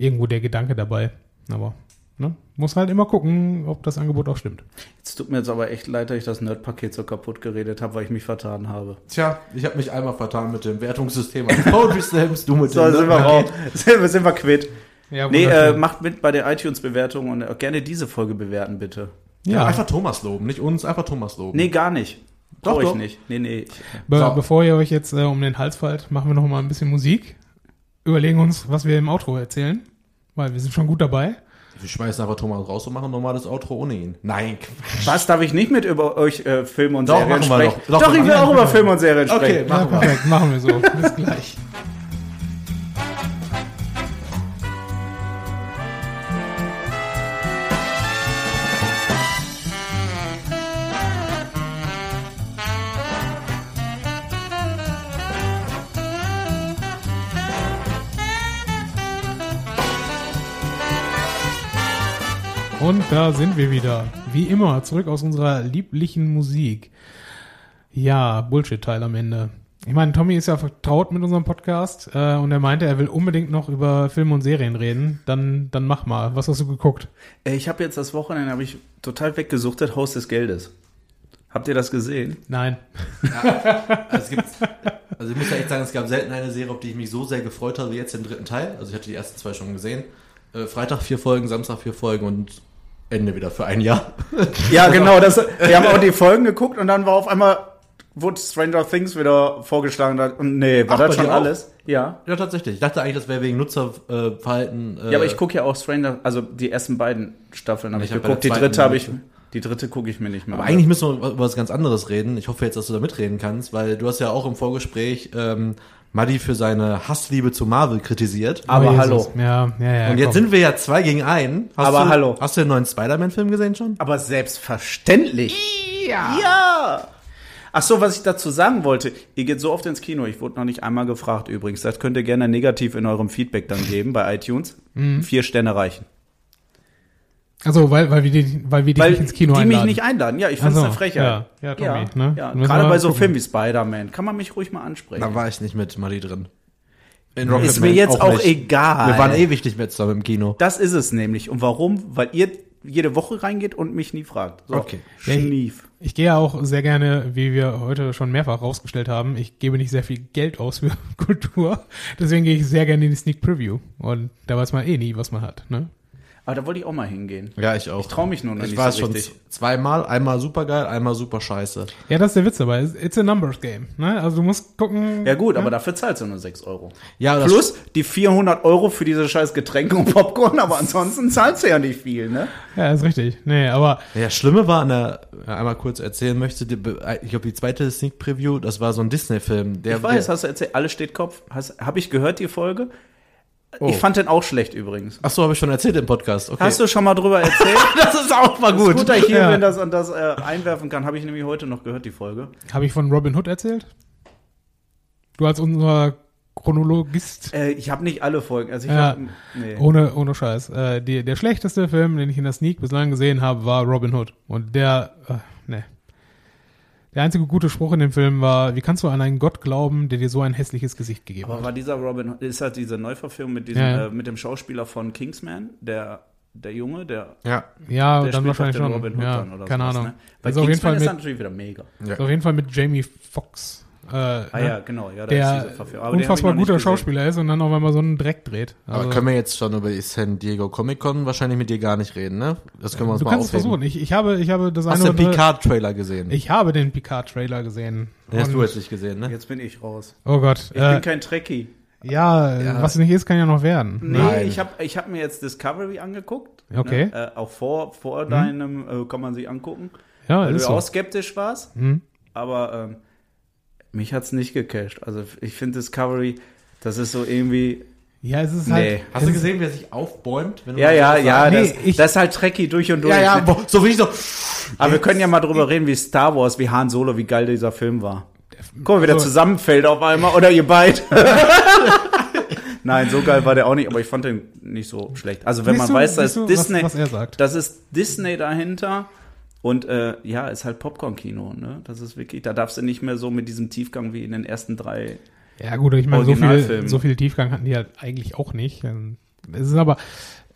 irgendwo der Gedanke dabei. Aber ne, muss halt immer gucken, ob das Angebot auch stimmt. Jetzt tut mir jetzt aber echt leid, dass ich das Nerd-Paket so kaputt geredet habe, weil ich mich vertan habe. Tja, ich habe mich einmal vertan mit dem Wertungssystem. Poetry Slams, du mit So, dem sind wir Nerd-Paket. raus. Sind wir, sind wir quitt. Ja, Nee, äh, macht mit bei der iTunes-Bewertung und äh, gerne diese Folge bewerten, bitte. Ja. ja. einfach Thomas loben, nicht uns, einfach Thomas loben. Nee, gar nicht. Doch, Brauch ich doch. nicht. Nee, nee. Be So. Bevor ihr euch jetzt äh, um den Hals fallt, machen wir noch mal ein bisschen Musik. Überlegen uns, was wir im Outro erzählen, weil wir sind schon gut dabei. Wir schmeißen einfach Thomas raus und machen ein normales Outro ohne ihn. Nein, Quatsch. Was, darf ich nicht mit über euch äh, Filme und Doch, Serien machen wir sprechen? doch. Doch, Doch, ich will machen auch wir. über Filme und Serien Okay, sprechen. Machen ja, wir. perfekt, machen wir so. Bis gleich. Da sind wir wieder. Wie immer, zurück aus unserer lieblichen Musik. Ja, Bullshit-Teil am Ende. Ich meine, Tommy ist ja vertraut mit unserem Podcast äh, und er meinte, er will unbedingt noch über Filme und Serien reden. Dann, dann mach mal. Was hast du geguckt? Äh, Ich habe jetzt das Wochenende habe ich total weggesuchtet, Haus des Geldes. Habt ihr das gesehen? Nein. Also, es gibt, also ich muss ja echt sagen, es gab selten eine Serie, auf die ich mich so sehr gefreut habe wie jetzt den dritten Teil. Also ich hatte die ersten zwei schon gesehen. Äh, Freitag vier Folgen, Samstag vier Folgen und Ende wieder für ein Jahr. Ja, genau. Das, wir haben auch die Folgen geguckt und dann war auf einmal wurde Stranger Things wieder vorgeschlagen und nee, war Ach, das schon alles? Ja. Ja, tatsächlich. Ich dachte eigentlich, das wäre wegen Nutzerverhalten. Äh, Ja, aber ich gucke ja auch Stranger, also die ersten beiden Staffeln habe ich, Ich hab geguckt. Die dritte habe ich, nicht. die dritte gucke ich mir nicht mehr. Aber an. eigentlich müssen wir über was ganz anderes reden. Ich hoffe jetzt, dass du da mitreden kannst, weil du hast ja auch im Vorgespräch ähm, Maddi für seine Hassliebe zu Marvel kritisiert. Aber Oh, hallo. Ja, ja, ja. Und jetzt komm. sind wir ja zwei gegen einen. Hast Aber du, hallo. Hast du den neuen Spider-Man-Film gesehen schon? Aber selbstverständlich. Ja. Ja. Ach so, was ich dazu sagen wollte, ihr geht so oft ins Kino, ich wurde noch nicht einmal gefragt übrigens, das könnt ihr gerne negativ in eurem Feedback dann geben bei iTunes. Mhm. Vier Sterne reichen. Also, weil, weil wir die, weil wir dich Weil nicht ins Kino die einladen. mich nicht einladen. Ja, ich find's Ach so, eine Frechheit. ja. Ja, Tommy, ja, ne? ja. Gerade bei so gucken. Filmen wie Spider-Man kann man mich ruhig mal ansprechen. Da war ich nicht mit Maddi drin. In Ist Rocketman mir jetzt auch nicht. egal. Wir waren ewig nicht mehr zusammen im Kino. Das ist es nämlich. Und warum? Weil ihr jede Woche reingeht und mich nie fragt. So. Okay. Schnief. Ich gehe ja auch sehr gerne, wie wir heute schon mehrfach rausgestellt haben, ich gebe nicht sehr viel Geld aus für Kultur. Deswegen gehe ich sehr gerne in die Sneak Preview. Und da weiß man eh nie, was man hat. Ne? Aber da wollte ich auch mal hingehen. Ja, ich auch. Ich trau mich nur noch Ich nicht war so schon richtig. zweimal, einmal super geil, einmal super scheiße. Ja, das ist der Witz dabei. It's a numbers game. Ne? Also du musst gucken. Ja gut, aber dafür zahlst du nur 6 Euro. Ja, das- Plus die 400 Euro für diese scheiß Getränke und Popcorn, aber ansonsten zahlst du ja nicht viel, ne? Ja, ist richtig. Nee, aber Ja, das Schlimme war an der, einmal kurz erzählen möchte, die, ich glaube die zweite Sneak Preview, das war so ein Disney-Film. Der, Ich weiß, der, hast du erzählt, alles steht Kopf. Habe ich gehört, die Folge? Oh. Ich fand den auch schlecht übrigens. Ach so, habe ich schon erzählt im Podcast. Okay. Hast du schon mal drüber erzählt? das ist auch mal Gut, gut. dass ich hier Ja. bin, das und das äh, einwerfen kann. Habe ich nämlich heute noch gehört, die Folge. habe ich von Robin Hood erzählt? Du als unser Chronologist. Äh, ich habe nicht alle Folgen. Also ich Ja. hab, nee. Ohne, ohne Scheiß. Äh, die, der schlechteste Film, den ich in der Sneak bislang gesehen habe, war Robin Hood. Und der, äh, ne. Der einzige gute Spruch in dem Film war, wie kannst du an einen Gott glauben, der dir so ein hässliches Gesicht gegeben Aber hat? war dieser Robin, ist halt diese Neuverfilmung mit diesem, Ja, ja. Äh, mit dem Schauspieler von Kingsman, der, der Junge, der, Ja. Ja, der dann spielt wahrscheinlich schon. Robin Hood ja, dann oder keine sowas, Ahnung. Ne? Weil Ist auf jeden Kingsman Fall ist mit, dann natürlich wieder mega. Ja. ist auf jeden Fall mit Jamie Foxx. Äh, Ah ne? ja, genau, ja, da ist diese der unfassbar guter gesehen. Schauspieler ist und dann auf einmal so einen Dreck dreht. Also, Aber können wir jetzt schon über die San Diego Comic Con wahrscheinlich mit dir gar nicht reden, ne? Das können wir uns du mal kannst es aufheben. versuchen. Ich, ich habe, ich habe das Hast eine du den Picard-Trailer gesehen? Ich habe den Picard-Trailer gesehen. Den hast du jetzt nicht gesehen, ne? Jetzt bin ich raus. Oh Gott. Ich äh, bin kein Trekkie. ja, Ja. was nicht ist, kann ja noch werden. Nee, Nein. ich habe ich hab mir jetzt Discovery angeguckt. Okay. Mhm. Ne? Äh, auch vor, vor deinem äh, kann man sich angucken. Ja, weil ist du so. auch skeptisch warst. Mhm. Aber ähm, mich hat's nicht gecasht. Also ich finde Discovery, das ist so irgendwie. Ja, es ist Nee. halt. Hast du gesehen, wie er sich aufbäumt? Wenn du Ja, ja, ja, sagst? Nee, das, ich- das ist halt Trekkie durch und durch. Ja, ja, boah, so wie ich so. Aber wir können ja mal drüber reden, wie Star Wars, wie Han Solo, wie geil dieser Film war. Guck mal, wie der zusammenfällt auf einmal. Oder ihr beide. Nein, so geil war der auch nicht, aber ich fand den nicht so schlecht. Also wenn man du- weiß, da ist siehst du, Disney, Was, was er sagt. das ist Disney dahinter und äh, ja, ist halt Popcorn-Kino, ne? Das ist wirklich, da darfst du nicht mehr so mit diesem Tiefgang wie in den ersten drei. Ja, gut, ich meine, so viel, so viel Tiefgang hatten die halt eigentlich auch nicht. Ähm, Es ist aber,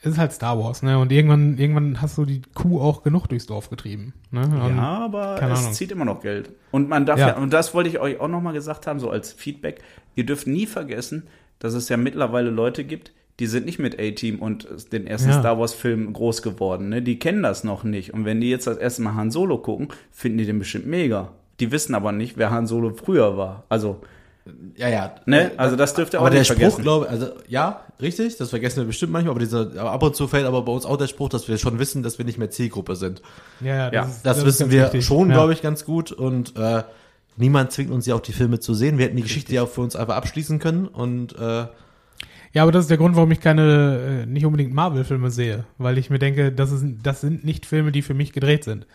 es ist halt Star Wars, ne? Und irgendwann, irgendwann hast du die Kuh auch genug durchs Dorf getrieben. Ne? Und, ja, aber es Ahnung. zieht immer noch Geld. Und man darf ja. Ja. und das wollte ich euch auch nochmal gesagt haben, so als Feedback, ihr dürft nie vergessen, dass es ja mittlerweile Leute gibt, die sind nicht mit A-Team und den ersten Ja. Star Wars-Film groß geworden, ne? Die kennen das noch nicht. Und wenn die jetzt das erste Mal Han Solo gucken, finden die den bestimmt mega. Die wissen aber nicht, wer Han Solo früher war. Also, Ja, ja. ne? Also das dürft ihr auch Aber der nicht Spruch, vergessen. glaube also ja, richtig, das vergessen wir bestimmt manchmal, aber dieser, aber ab und zu fällt aber bei uns auch der Spruch, dass wir schon wissen, dass wir nicht mehr Zielgruppe sind. ja, ja, Ja, ist, Das, ist wissen wir wichtig. schon, ja. glaube ich, ganz gut und äh, niemand zwingt uns ja auch die Filme zu sehen. Wir hätten die Geschichte ja auch für uns einfach abschließen können und äh, Ja, aber das ist der Grund, warum ich keine, äh, nicht unbedingt Marvel-Filme sehe. Weil ich mir denke, das, ist, das sind nicht Filme, die für mich gedreht sind.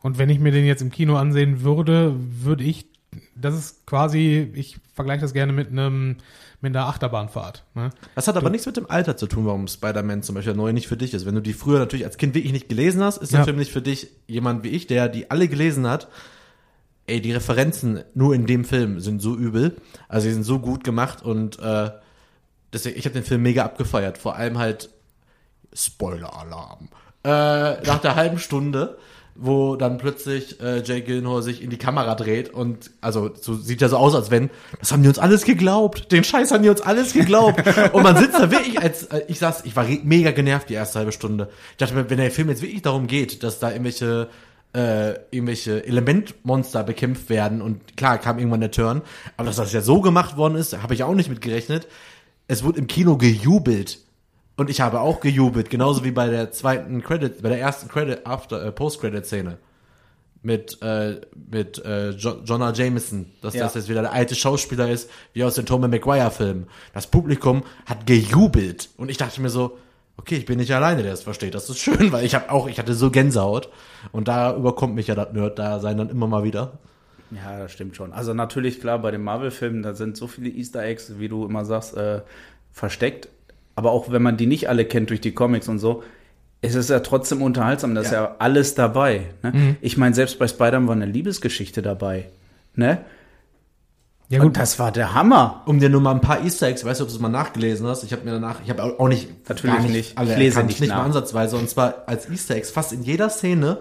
Und wenn ich mir den jetzt im Kino ansehen würde, würde ich, das ist quasi, ich vergleiche das gerne mit einem, mit einer Achterbahnfahrt. Ne? das hat aber nichts mit dem Alter zu tun, warum Spider-Man zum Beispiel neu nicht für dich ist. Wenn du die früher natürlich als Kind wirklich nicht gelesen hast, ist der Ja. Film nicht für dich jemand wie ich, der die alle gelesen hat. ey, die Referenzen nur in dem Film sind so übel. Also die sind so gut gemacht und äh, deswegen, ich habe den Film mega abgefeiert. Vor allem halt Spoiler-Alarm. Äh, nach der halben Stunde, wo dann plötzlich äh, Jay Gillenhall sich in die Kamera dreht und also so sieht ja so aus, als wenn, das haben die uns alles geglaubt. Den Scheiß haben die uns alles geglaubt. und man sitzt da wirklich als, äh, ich saß, ich war mega genervt die erste halbe Stunde. Ich dachte mir, wenn der Film jetzt wirklich darum geht, dass da irgendwelche äh, irgendwelche Elementmonster bekämpft werden und klar kam irgendwann der Turn, aber dass das ja so gemacht worden ist, habe ich auch nicht mit gerechnet. Es wurde im Kino gejubelt und ich habe auch gejubelt, genauso wie bei der zweiten Credit, bei der ersten Credit After äh, Post Credit Szene mit äh, mit äh, jo Jonah Jameson, dass Ja. das jetzt wieder der alte Schauspieler ist, wie aus den Tommy Maguire Filmen. Das Publikum hat gejubelt und ich dachte mir so, okay, ich bin nicht alleine, der es versteht. Das ist schön, weil ich habe auch, ich hatte so Gänsehaut und da überkommt mich ja das Nerd da sein dann immer mal wieder. Ja, das stimmt schon. Also natürlich, klar, bei den Marvel-Filmen, da sind so viele Easter Eggs, wie du immer sagst, äh, versteckt. Aber auch wenn man die nicht alle kennt durch die Comics und so, es ist ja trotzdem unterhaltsam, da ist ja, alles dabei. Ne? Ich meine, selbst bei Spider-Man war eine Liebesgeschichte dabei. Ne? Ja, Und das war der Hammer. Um dir nur mal ein paar Easter Eggs, weißt du, ob du es mal nachgelesen hast? Ich habe mir danach, ich habe auch nicht, Natürlich gar nicht. alle Ich lese erkannt, nicht nicht mal ansatzweise. Und zwar als Easter Eggs fast in jeder Szene,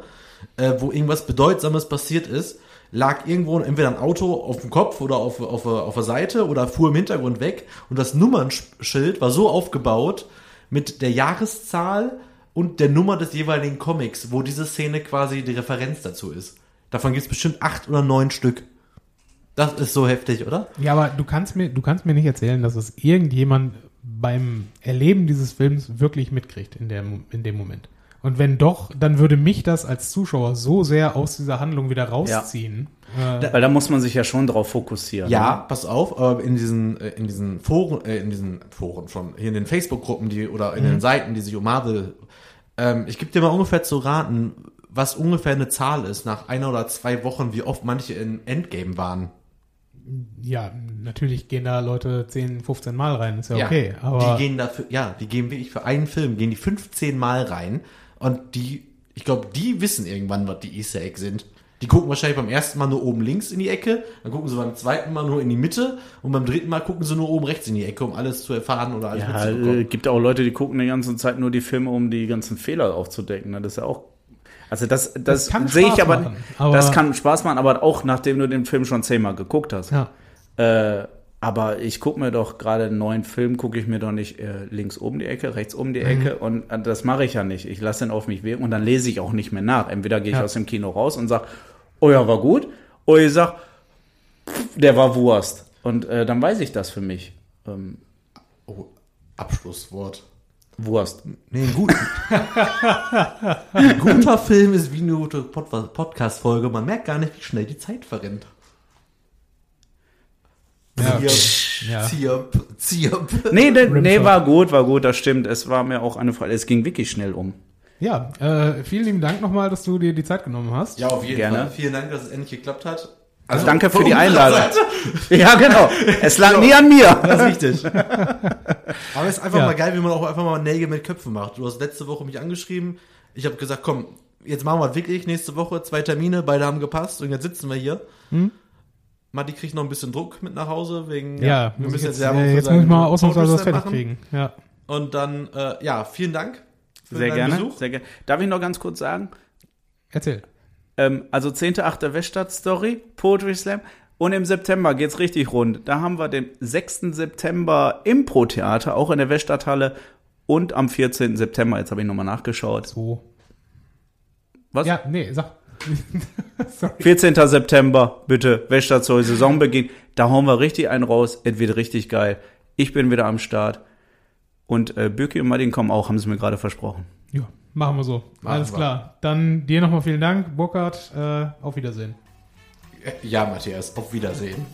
äh, wo irgendwas Bedeutsames passiert ist, lag irgendwo entweder ein Auto auf dem Kopf oder auf, auf, auf der Seite oder fuhr im Hintergrund weg und das Nummernschild war so aufgebaut mit der Jahreszahl und der Nummer des jeweiligen Comics, wo diese Szene quasi die Referenz dazu ist. Davon gibt es bestimmt acht oder neun Stück. Das ist so heftig, oder? Ja, aber du kannst mir, du kannst mir nicht erzählen, dass es irgendjemand beim Erleben dieses Films wirklich mitkriegt in, der, in dem Moment. Und wenn doch, dann würde mich das als Zuschauer so sehr aus dieser Handlung wieder rausziehen. Äh, Weil da muss man sich ja schon drauf fokussieren. Ja, Ne? pass auf, aber in diesen, äh, in diesen Foren, äh, in diesen Foren schon, hier in den Facebook-Gruppen, die, oder in den Seiten, die sich um Marvel, ähm, ich gebe dir mal ungefähr zu raten, was ungefähr eine Zahl ist, nach einer oder zwei Wochen, wie oft manche in Endgame waren. ja, natürlich gehen da Leute 10, 15 Mal rein, ist ja, okay. Aber die gehen dafür, ja, die gehen wirklich für einen Film, gehen die 15 Mal rein und die, ich glaube, die wissen irgendwann, was die Easter Eggs sind. Die gucken wahrscheinlich beim ersten Mal nur oben links in die Ecke, dann gucken sie beim zweiten Mal nur in die Mitte und beim dritten Mal gucken sie nur oben rechts in die Ecke, um alles zu erfahren oder alles Ja, äh, mitzubekommen. gibt auch Leute, die gucken die ganze Zeit nur die Filme, um die ganzen Fehler aufzudecken. Ne? Das ist ja auch. Also das, das, Das kann sehe ich Spaß aber, machen, aber- Das kann Spaß machen, aber auch nachdem du den Film schon zehnmal geguckt hast. ja. Äh, aber ich gucke mir doch gerade einen neuen Film, gucke ich mir doch nicht äh, links oben die Ecke, rechts oben Mhm. die Ecke und äh, das mache ich ja nicht. Ich lasse den auf mich wirken und dann lese ich auch nicht mehr nach. Entweder gehe ich Ja. aus dem Kino raus und sag, oh ja, war gut, oder ich sag, pff, der war Wurst. Und äh, dann weiß ich das für mich. Ähm, Oh, Abschlusswort. Wurst. Nee, ein, gut, ein guter Film ist wie eine Podcast-Folge. Man merkt gar nicht, wie schnell die Zeit verrennt. Ja, Ja. zirp, zirp. Nee, de, nee, war gut, war gut, das stimmt. Es war mir auch eine Frage. Es ging wirklich schnell um. Ja, äh, vielen lieben Dank nochmal, dass du dir die Zeit genommen hast. Ja, auf jeden Gerne. Fall. Vielen Dank, dass es endlich geklappt hat. Also danke für die Einladung. Seite. Ja, genau. Es lag nie an mir. Das ist richtig. Aber es ist einfach Ja. mal geil, wie man auch einfach mal Nägel mit Köpfen macht. Du hast letzte Woche mich angeschrieben. Ich habe gesagt, komm, jetzt machen wir wirklich nächste Woche zwei Termine. Beide haben gepasst und jetzt sitzen wir hier. Hm? Matti kriegt noch ein bisschen Druck mit nach Hause wegen. Ja, wir muss ich müssen jetzt, jetzt jetzt muss ich mal ausnahmsweise was fertig kriegen. Ja. Und dann, äh, ja, vielen Dank für Sehr deinen gerne, Besuch. sehr gerne. Darf ich noch ganz kurz sagen? Erzähl. Ähm, also 10.8. Weststadt-Story, Poetry Slam. Und im September geht's richtig rund. Da haben wir den 6. September Impro-Theater, auch in der Weststadthalle. Und am 14. September, jetzt habe ich nochmal nachgeschaut. So. Was? Ja, nee, sag. Sorry. 14. September, bitte, soll Saisonbeginn. Da hauen wir richtig einen raus. Es wird richtig geil. Ich bin wieder am Start. Und äh, Bürki und Martin kommen auch, haben sie mir gerade versprochen. Ja, machen wir so. Machen Alles wir. klar. Dann dir nochmal vielen Dank, Burkhard. Äh, auf Wiedersehen. Ja, Matthias, auf Wiedersehen.